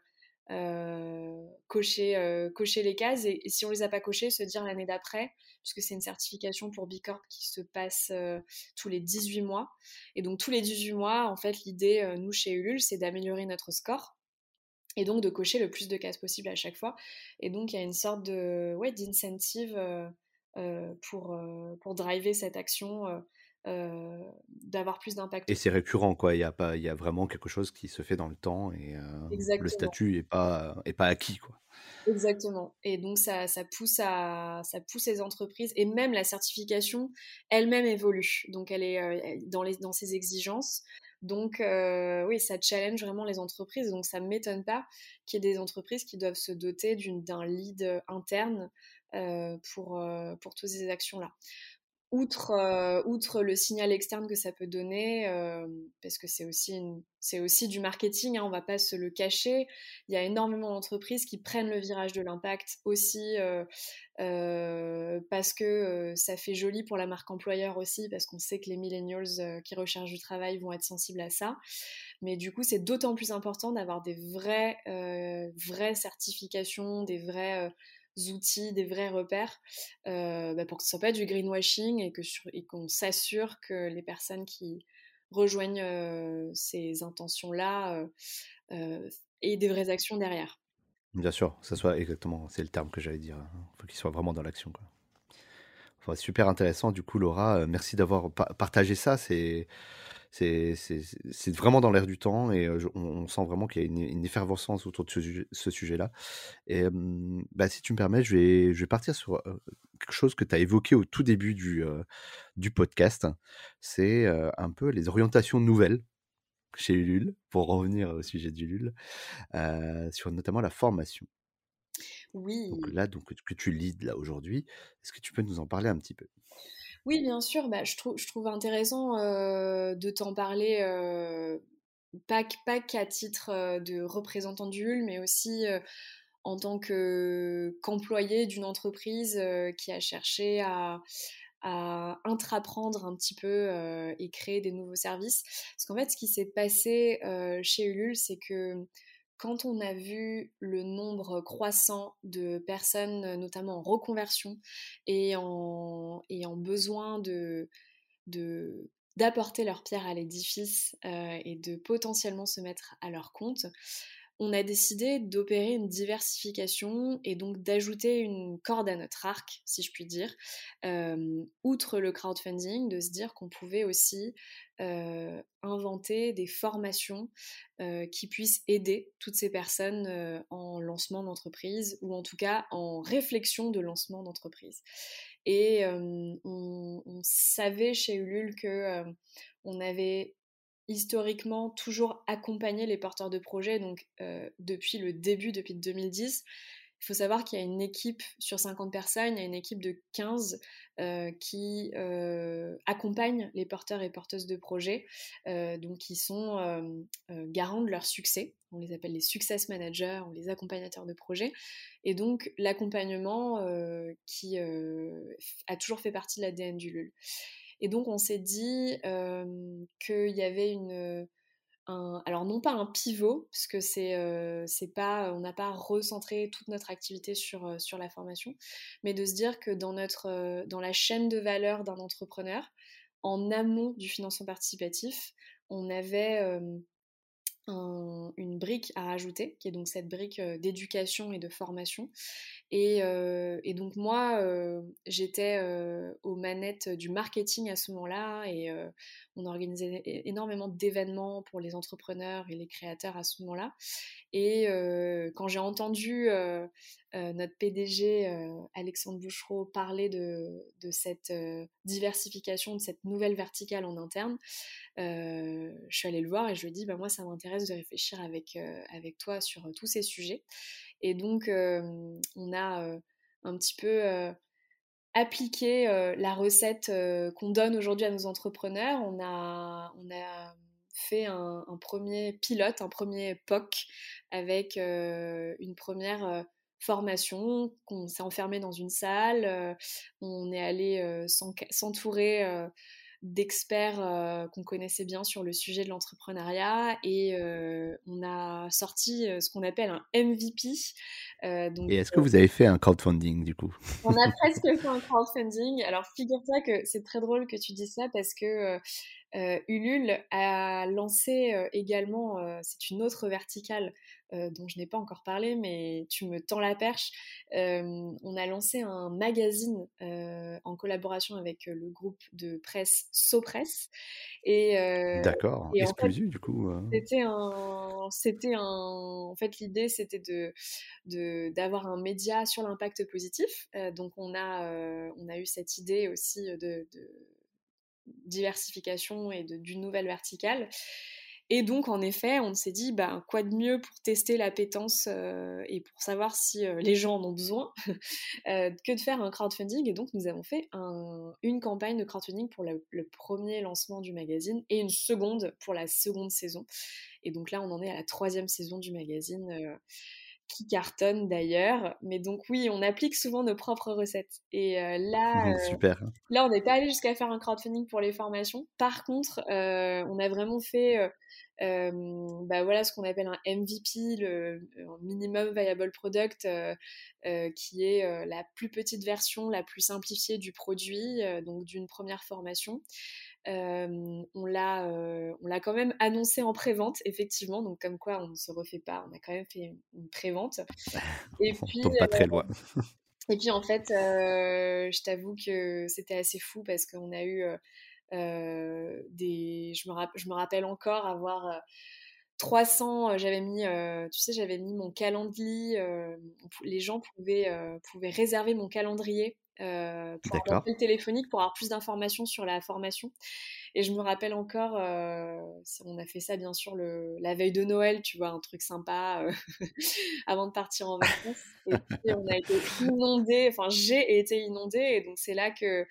cocher, cocher les cases. Et, si on les a pas cochées, se dire l'année d'après, puisque c'est une certification pour Bicorp qui se passe euh, tous les 18 mois. Et donc tous les 18 mois, en fait, l'idée, euh, nous, chez Ulule, c'est d'améliorer notre score et donc de cocher le plus de cases possible à chaque fois. Et donc il y a une sorte de ouais, d'incentive euh, pour, pour driver cette action. D'avoir plus d'impact. Et c'est récurrent, quoi. Il y, a pas, il y a vraiment quelque chose qui se fait dans le temps et le statut n'est pas, est pas acquis, quoi. Exactement. Et donc, ça, ça, pousse à, ça pousse les entreprises et même la certification elle-même évolue. Donc, elle est euh, dans, les, dans ses exigences. Donc, euh, oui, ça challenge vraiment les entreprises. Donc, ça ne m'étonne pas qu'il y ait des entreprises qui doivent se doter d'un lead interne euh, pour, pour toutes ces actions-là outre, euh, outre le signal externe que ça peut donner, euh, parce que c'est aussi, du marketing, hein, on va pas se le cacher, il y a énormément d'entreprises qui prennent le virage de l'impact aussi, euh, parce que ça fait joli pour la marque employeur aussi, parce qu'on sait que les millennials qui recherchent du travail vont être sensibles à ça. Mais du coup, c'est d'autant plus important d'avoir des vraies, vraies certifications, des vrais outils, des vrais repères, euh, bah, pour que ce soit pas du greenwashing et que qu'on s'assure que les personnes qui rejoignent euh, ces intentions-là euh, aient des vraies actions derrière. Bien sûr, ça soit exactement, c'est le terme que j'allais dire. Il hein. faut qu'ils soient vraiment dans l'action. Enfin, super intéressant. Du coup, Laura, merci d'avoir partagé ça. C'est c'est vraiment dans l'air du temps et on, sent vraiment qu'il y a une, effervescence autour de ce, sujet-là. Et bah, si tu me permets, je vais, je vais partir sur quelque chose que tu as évoqué au tout début du, du podcast. C'est un peu les orientations nouvelles chez Ulule, pour revenir au sujet d'Ulule, sur notamment la formation. Oui. Donc là, donc, que tu lides là aujourd'hui, est-ce que tu peux nous en parler un petit peu? Oui, bien sûr, bah, je, trouve, intéressant de t'en parler, pas, qu'à titre de représentant du mais aussi en tant qu'employé d'une entreprise qui a cherché à, à intraprendre un petit peu et créer des nouveaux services. Parce qu'en fait, ce qui s'est passé chez Ulule, c'est que quand on a vu le nombre croissant de personnes, notamment en reconversion et en, besoin de, d'apporter leur pierre à l'édifice et de potentiellement se mettre à leur compte, on a décidé d'opérer une diversification et donc d'ajouter une corde à notre arc, si je puis dire, outre le crowdfunding, de se dire qu'on pouvait aussi inventer des formations qui puissent aider toutes ces personnes en lancement d'entreprise ou en tout cas en réflexion de lancement d'entreprise. Et on, on, savait chez Ulule que on avait historiquement toujours accompagné les porteurs de projets, donc euh, depuis le début, depuis 2010. Il faut savoir qu'il y a une équipe sur 50 personnes, il y a une équipe de 15 euh, qui euh, accompagne les porteurs et porteuses de projets, donc qui sont garants de leur succès. On les appelle les success managers ou les accompagnateurs de projets. Et donc l'accompagnement qui a toujours fait partie de l'ADN du LUL. Et donc on s'est dit qu'il y avait une... Un, alors non pas un pivot, parce que c'est, c'est pas, on n'a pas recentré toute notre activité sur, sur la formation, mais de se dire que dans, notre, dans la chaîne de valeur d'un entrepreneur, en amont du financement participatif, on avait une brique à rajouter, qui est donc cette brique d'éducation et de formation. Et, donc moi, j'étais aux manettes du marketing à ce moment-là et on organisait énormément d'événements pour les entrepreneurs et les créateurs à ce moment-là. Et quand j'ai entendu notre PDG Alexandre Bouchereau parler de, de cette diversification, de cette nouvelle verticale en interne, je suis allée le voir et je lui ai dit bah, moi ça m'intéresse de réfléchir avec, avec toi sur tous ces sujets. Et donc on a un petit peu appliqué la recette qu'on donne aujourd'hui à nos entrepreneurs. On a, on a fait un, premier pilote, un premier POC avec une première formation, qu'on s'est enfermé dans une salle, on est allé s'entourer d'experts euh, qu'on connaissait bien sur le sujet de l'entrepreneuriat et euh, on a sorti euh, ce qu'on appelle un MVP. donc, et est-ce que vous avez fait un crowdfunding du coup? On a presque fait un crowdfunding. Alors figure-toi que c'est très drôle que tu dis ça parce que Ulule a lancé également, c'est une autre verticale dont je n'ai pas encore parlé, mais tu me tends la perche. on a lancé un magazine en collaboration avec le groupe de presse SoPress. Et d'accord, exclusif du coup. C'était un, c'était un, en fait l'idée c'était de, d'avoir un média sur l'impact positif. donc on a, on a eu cette idée aussi de, diversification et d'une nouvelle verticale. Et donc, en effet, on s'est dit, bah, quoi de mieux pour tester l'appétence euh, et pour savoir si euh, les gens en ont besoin euh, que de faire un crowdfunding. Et donc, nous avons fait une campagne de crowdfunding pour le, premier lancement du magazine et une seconde pour la seconde saison. Et donc là, on en est à la troisième saison du magazine qui cartonne d'ailleurs. Mais donc oui, on applique souvent nos propres recettes. Et là, Super. là, on n'est pas allé jusqu'à faire un crowdfunding pour les formations. Par contre, on a vraiment fait bah voilà ce qu'on appelle un MVP, le minimum viable product, qui est la plus petite version, la plus simplifiée du produit, donc d'une première formation. On l'a on l'a quand même annoncé en pré-vente effectivement. Donc comme quoi on ne se refait pas on a quand même fait une, pré-vente. Et puis pas très loin. et puis en fait je t'avoue que c'était assez fou parce qu'on a eu des, je, me je me rappelle encore avoir 300, euh, j'avais mis, euh, tu sais, j'avais mis mon calendrier, les gens pouvaient, pouvaient réserver mon calendrier pour avoir appel téléphonique pour avoir plus d'informations sur la formation. Et je me rappelle encore, euh, on a fait ça bien sûr le, la veille de Noël, tu vois, un truc sympa euh, avant de partir en vacances. Et puis on a été inondés, enfin j'ai été inondée, et donc c'est là que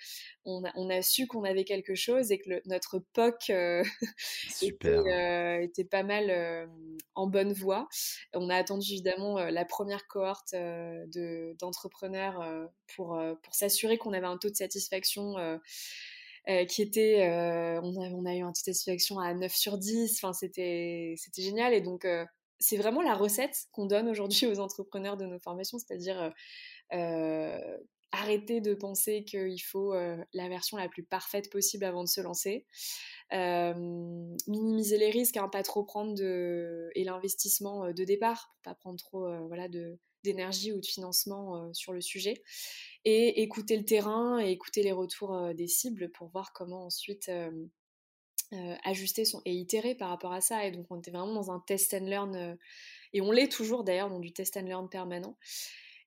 on a, on a su qu'on avait quelque chose et que notre POC était, était, pas mal en bonne voie. On a attendu évidemment la première cohorte d'entrepreneurs pour, pour s'assurer qu'on avait un taux de satisfaction euh, euh, qui était, euh, on, a, on a eu un taux de satisfaction à 9 sur 10, enfin c'était, c'était génial. Et donc c'est vraiment la recette qu'on donne aujourd'hui aux entrepreneurs de nos formations, c'est-à-dire arrêter de penser qu'il faut la version la plus parfaite possible avant de se lancer, minimiser les risques, hein, pas trop prendre de, et l'investissement de départ, pour pas prendre trop voilà, d'énergie ou de financement sur le sujet, et écouter le terrain et écouter les retours des cibles pour voir comment ensuite ajuster son, et itérer par rapport à ça. Et donc on était vraiment dans un test and learn, et on l'est toujours d'ailleurs dans du test and learn permanent.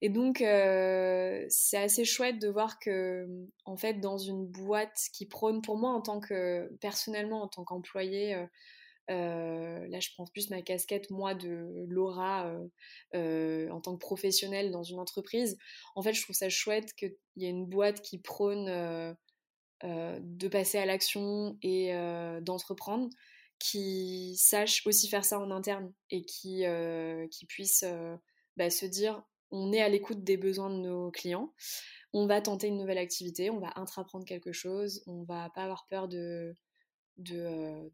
Et donc, euh, c'est assez chouette de voir que, en fait, dans une boîte qui prône, pour moi, en tant que, personnellement, en tant qu'employé, euh, euh, là, je prends plus ma casquette, moi, de Laura, en tant que professionnelle dans une entreprise. En fait, je trouve ça chouette qu'il y ait une boîte qui prône de passer à l'action et d'entreprendre, qui sache aussi faire ça en interne et qui, qui puisse bah, se dire on est à l'écoute des besoins de nos clients, on va tenter une nouvelle activité, on va intraprendre quelque chose, on va pas avoir peur de euh,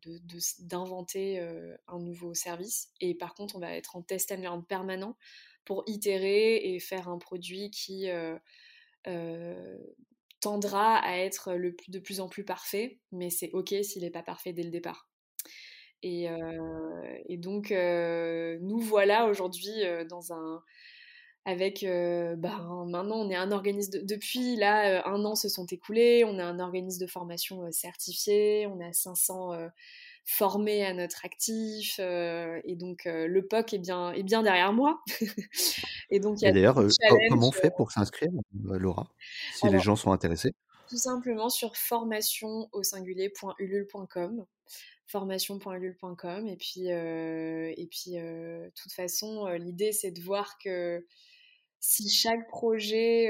d'inventer euh, un nouveau service. Et par contre, on va être en test and learn permanent pour itérer et faire un produit qui euh, tendra à être le, de plus en plus parfait, mais c'est OK s'il n'est pas parfait dès le départ. Et, et donc, nous voilà aujourd'hui dans un avec ben, maintenant on est un organisme depuis là un an se sont écoulés on est un organisme de formation certifié on a 500 formés à notre actif et donc le POC est bien est bien derrière moi. Et donc d'ailleurs comment on fait pour s'inscrire Laura si les gens sont intéressés? tout simplement sur formation au singulier.ulule.com formation.ulule.com et puis et puis de toute façon l'idée c'est de voir que si chaque projet,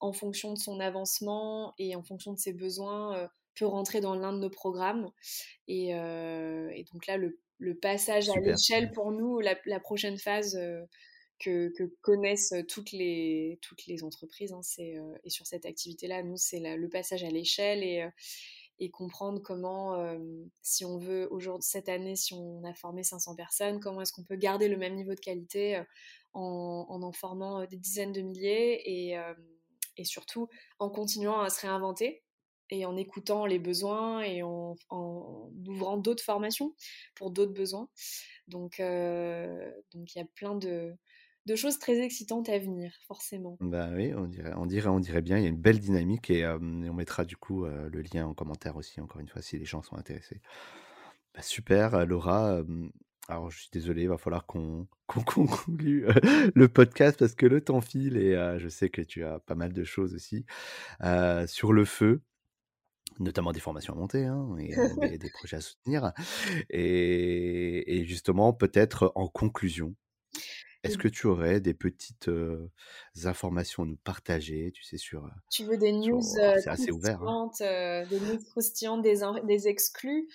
en fonction de son avancement et en fonction de ses besoins, peut rentrer dans l'un de nos programmes. Et, donc là, le, passage à l'échelle pour nous, la, prochaine phase que, connaissent toutes les, toutes les entreprises, hein, et sur cette activité-là, nous, c'est le passage à l'échelle et, et comprendre comment, si on veut, aujourd'hui, cette année, si on a formé 500 personnes, comment est-ce qu'on peut garder le même niveau de qualité en, en, formant des dizaines de milliers et, et, surtout en continuant à se réinventer et en écoutant les besoins et en, ouvrant d'autres formations pour d'autres besoins. Donc, donc il y a plein de, de, choses très excitantes à venir, forcément. Bah oui, on dirait, on dirait, on dirait bien. Il y a une belle dynamique et, on mettra du coup le lien en commentaire aussi, encore une fois, si les gens sont intéressés. Bah, super, Laura. Alors, je suis désolé, il va falloir qu'on conclue euh, le podcast parce que le temps file et euh, je sais que tu as pas mal de choses aussi euh, sur le feu, notamment des formations à monter hein, et des, projets à soutenir. Et, justement, peut-être en conclusion, est-ce que tu aurais des petites informations à nous partager, tu sais, sur... Tu veux des news c'est assez ouvert, hein. des news croustillantes, des, des exclus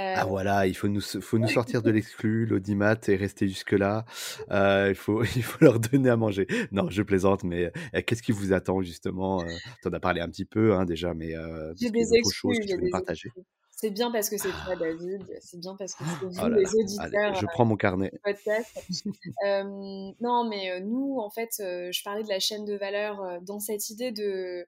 ah voilà, il faut nous, faut nous sortir de l'exclu, l'audimat et rester jusque-là. il, faut, il faut leur donner à manger. Non, je plaisante, mais qu'est-ce qui vous attend justement Tu en as parlé un petit peu hein, déjà, mais j'ai des exclus, que tu partager? C'est bien parce que c'est toi, David. C'est bien parce que c'est vous, oh les auditeurs. je prends mon carnet. non, mais nous, en fait, je parlais de la chaîne de valeur dans cette idée de,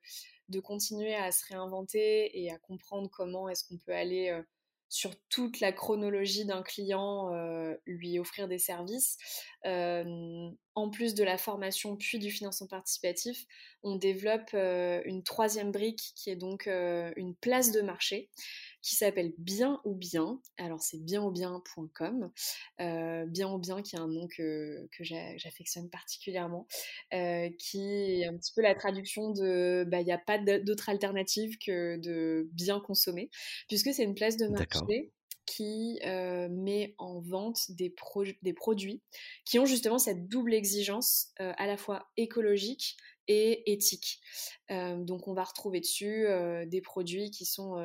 de continuer à se réinventer et à comprendre comment est-ce qu'on peut aller sur toute la chronologie d'un client, euh, lui offrir des services. Euh, en plus de la formation puis du financement participatif, on développe euh, une troisième brique qui est donc une place de marché qui s'appelle Bien ou Bien. Alors c'est bien ou bien.com. Euh, bien ou Bien qui est un nom que, que j'affectionne particulièrement, euh, qui est un petit peu la traduction de bah, il n'y a pas d'autre alternative que de bien consommer, puisque c'est une place de marché qui euh, met en vente des, des, produits qui ont justement cette double exigence à la fois écologique et éthique. donc on va retrouver dessus des produits qui sont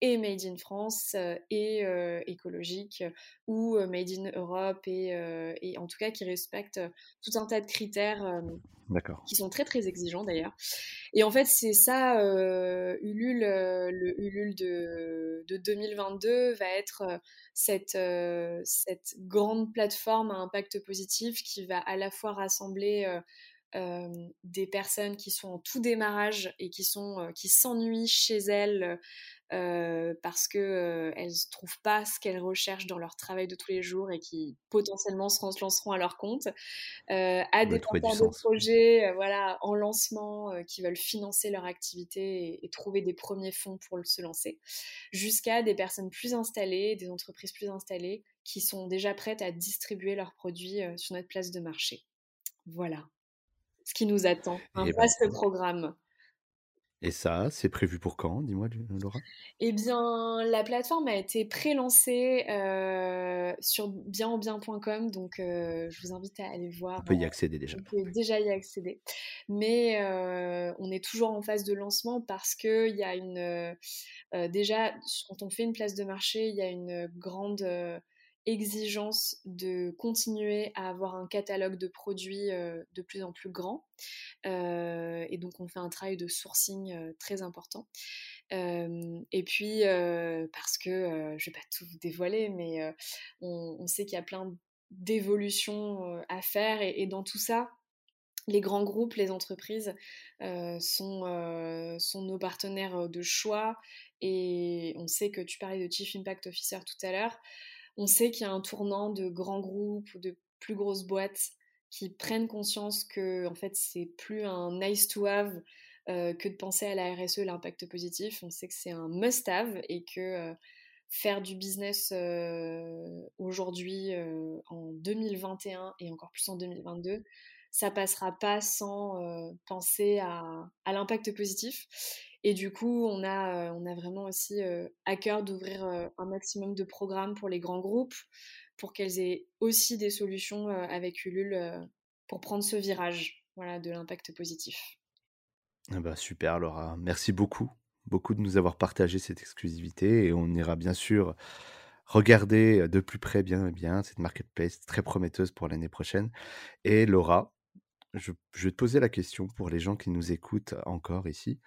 et made in France et écologiques ou made in Europe et, et, en tout cas qui respectent tout un tas de critères qui sont très très exigeants d'ailleurs. Et en fait, c'est ça, euh, Ulule, euh, le Ulule de, de, 2022 va être euh, cette, cette grande plateforme à impact positif qui va à la fois rassembler des personnes qui sont en tout démarrage et qui sont qui s'ennuient chez elles euh, parce qu'elles euh, ne trouvent pas ce qu'elles recherchent dans leur travail de tous les jours et qui potentiellement se lanceront à leur compte, euh, à des porteurs de projets voilà, en lancement qui veulent financer leur activité et, trouver des premiers fonds pour se lancer, jusqu'à des personnes plus installées, des entreprises plus installées qui sont déjà prêtes à distribuer leurs produits sur notre place de marché. Voilà ce qui nous attend, un eh ben, vaste programme. Et ça, c'est prévu pour quand Dis-moi, Laura? Eh bien, la plateforme a été pré-lancée euh, sur bienenbien.com, donc euh, je vous invite à aller voir. On peut y accéder déjà. On peut déjà y accéder. Mais euh, on est toujours en phase de lancement parce qu'il y a une. déjà, quand on fait une place de marché, il y a une grande exigence de continuer à avoir un catalogue de produits euh, de plus en plus grand. Euh, et donc on fait un travail de sourcing euh, très important. et puis parce que, je vais pas tout vous dévoiler, mais on, sait qu'il y a plein d'évolutions à faire et, dans tout ça, les grands groupes, les entreprises sont, sont nos partenaires de choix et on sait que tu parlais de Chief Impact Officer tout à l'heure on sait qu'il y a un tournant de grands groupes ou de plus grosses boîtes qui prennent conscience que en fait c'est plus un nice to have euh, que de penser à la RSE, l'impact positif. On sait que c'est un must have et que euh, faire du business euh, aujourd'hui en 2021 et encore plus en 2022, ça passera pas sans penser à, à l'impact positif. Et du coup, on a, euh, on a vraiment aussi euh, à cœur d'ouvrir euh, un maximum de programmes pour les grands groupes, pour qu'elles aient aussi des solutions avec Ulule pour prendre ce virage voilà, de l'impact positif. Ah bah super Laura, merci beaucoup, beaucoup de nous avoir partagé cette exclusivité et on ira bien sûr regarder de plus près bien bien cette marketplace très prometteuse pour l'année prochaine. Et Laura, je, je, vais te poser la question pour les gens qui nous écoutent encore ici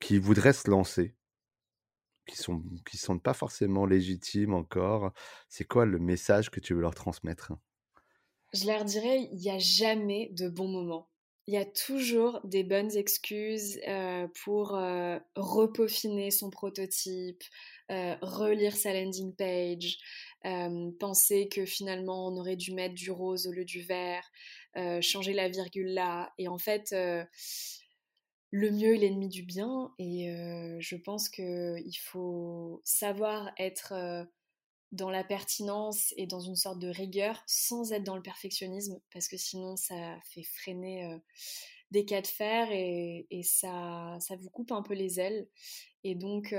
qui voudraient se lancer, qui sont qui sont pas forcément légitimes encore, c'est quoi le message que tu veux leur transmettre? Je leur dirais, il n'y a jamais de bon moment. Il y a toujours des bonnes excuses pour euh, son prototype, relire sa landing page, penser que finalement on aurait dû mettre du rose au lieu du vert, changer la virgule là. Et en fait, le mieux est l'ennemi du bien et je pense qu'il faut savoir être dans la pertinence et dans une sorte de rigueur sans être dans le perfectionnisme parce que sinon ça fait freiner des cas de fer et, ça, ça vous coupe un peu les ailes. Et donc,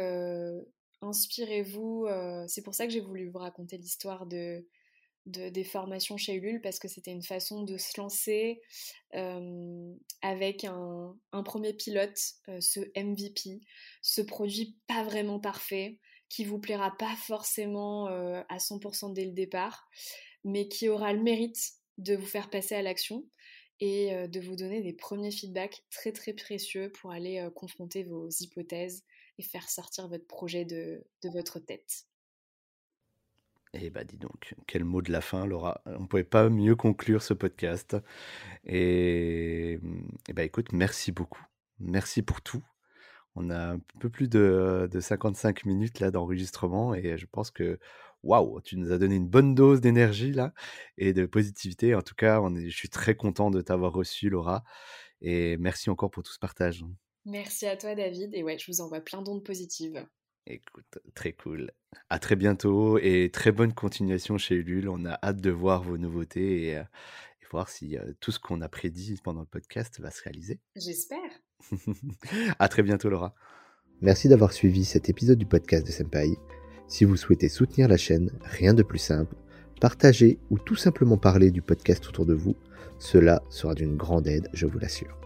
inspirez-vous. c'est pour ça que j'ai voulu vous raconter l'histoire de, des formations chez Ulule parce que c'était une façon de se lancer euh, avec un, premier pilote, euh, ce MVP, ce produit pas vraiment parfait, qui vous plaira pas forcément euh, à 100% dès le départ, mais qui aura le mérite de vous faire passer à l'action et de vous donner des premiers feedbacks très très précieux pour aller confronter vos hypothèses et faire sortir votre projet de votre tête. Eh bah dis donc, quel mot de la fin, Laura. On ne pouvait pas mieux conclure ce podcast. Et, bah écoute, merci beaucoup. Merci pour tout. On a un peu plus de, 55 minutes là d'enregistrement et je pense que waouh, tu nous as donné une bonne dose d'énergie là et de positivité. En tout cas, on est, je suis très content de t'avoir reçu, Laura. Et merci encore pour tout ce partage. Merci à toi, David. Et ouais, je vous envoie plein d'ondes positives. Écoute, très cool. À très bientôt et très bonne continuation chez Ulule. On a hâte de voir vos nouveautés et, euh, voir si euh, tout ce qu'on a prédit pendant le podcast va se réaliser. J'espère. à très bientôt, Laura. Merci d'avoir suivi cet épisode du podcast de Senpai. Si vous souhaitez soutenir la chaîne, rien de plus simple. Partager ou tout simplement parler du podcast autour de vous. Cela sera d'une grande aide, je vous l'assure.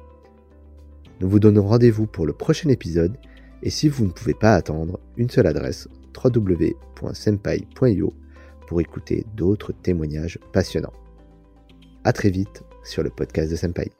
Nous vous donnons rendez-vous pour le prochain épisode et si vous ne pouvez pas attendre, une seule adresse www.senpai.io pour écouter d'autres témoignages passionnants. A très vite sur le podcast de Senpai.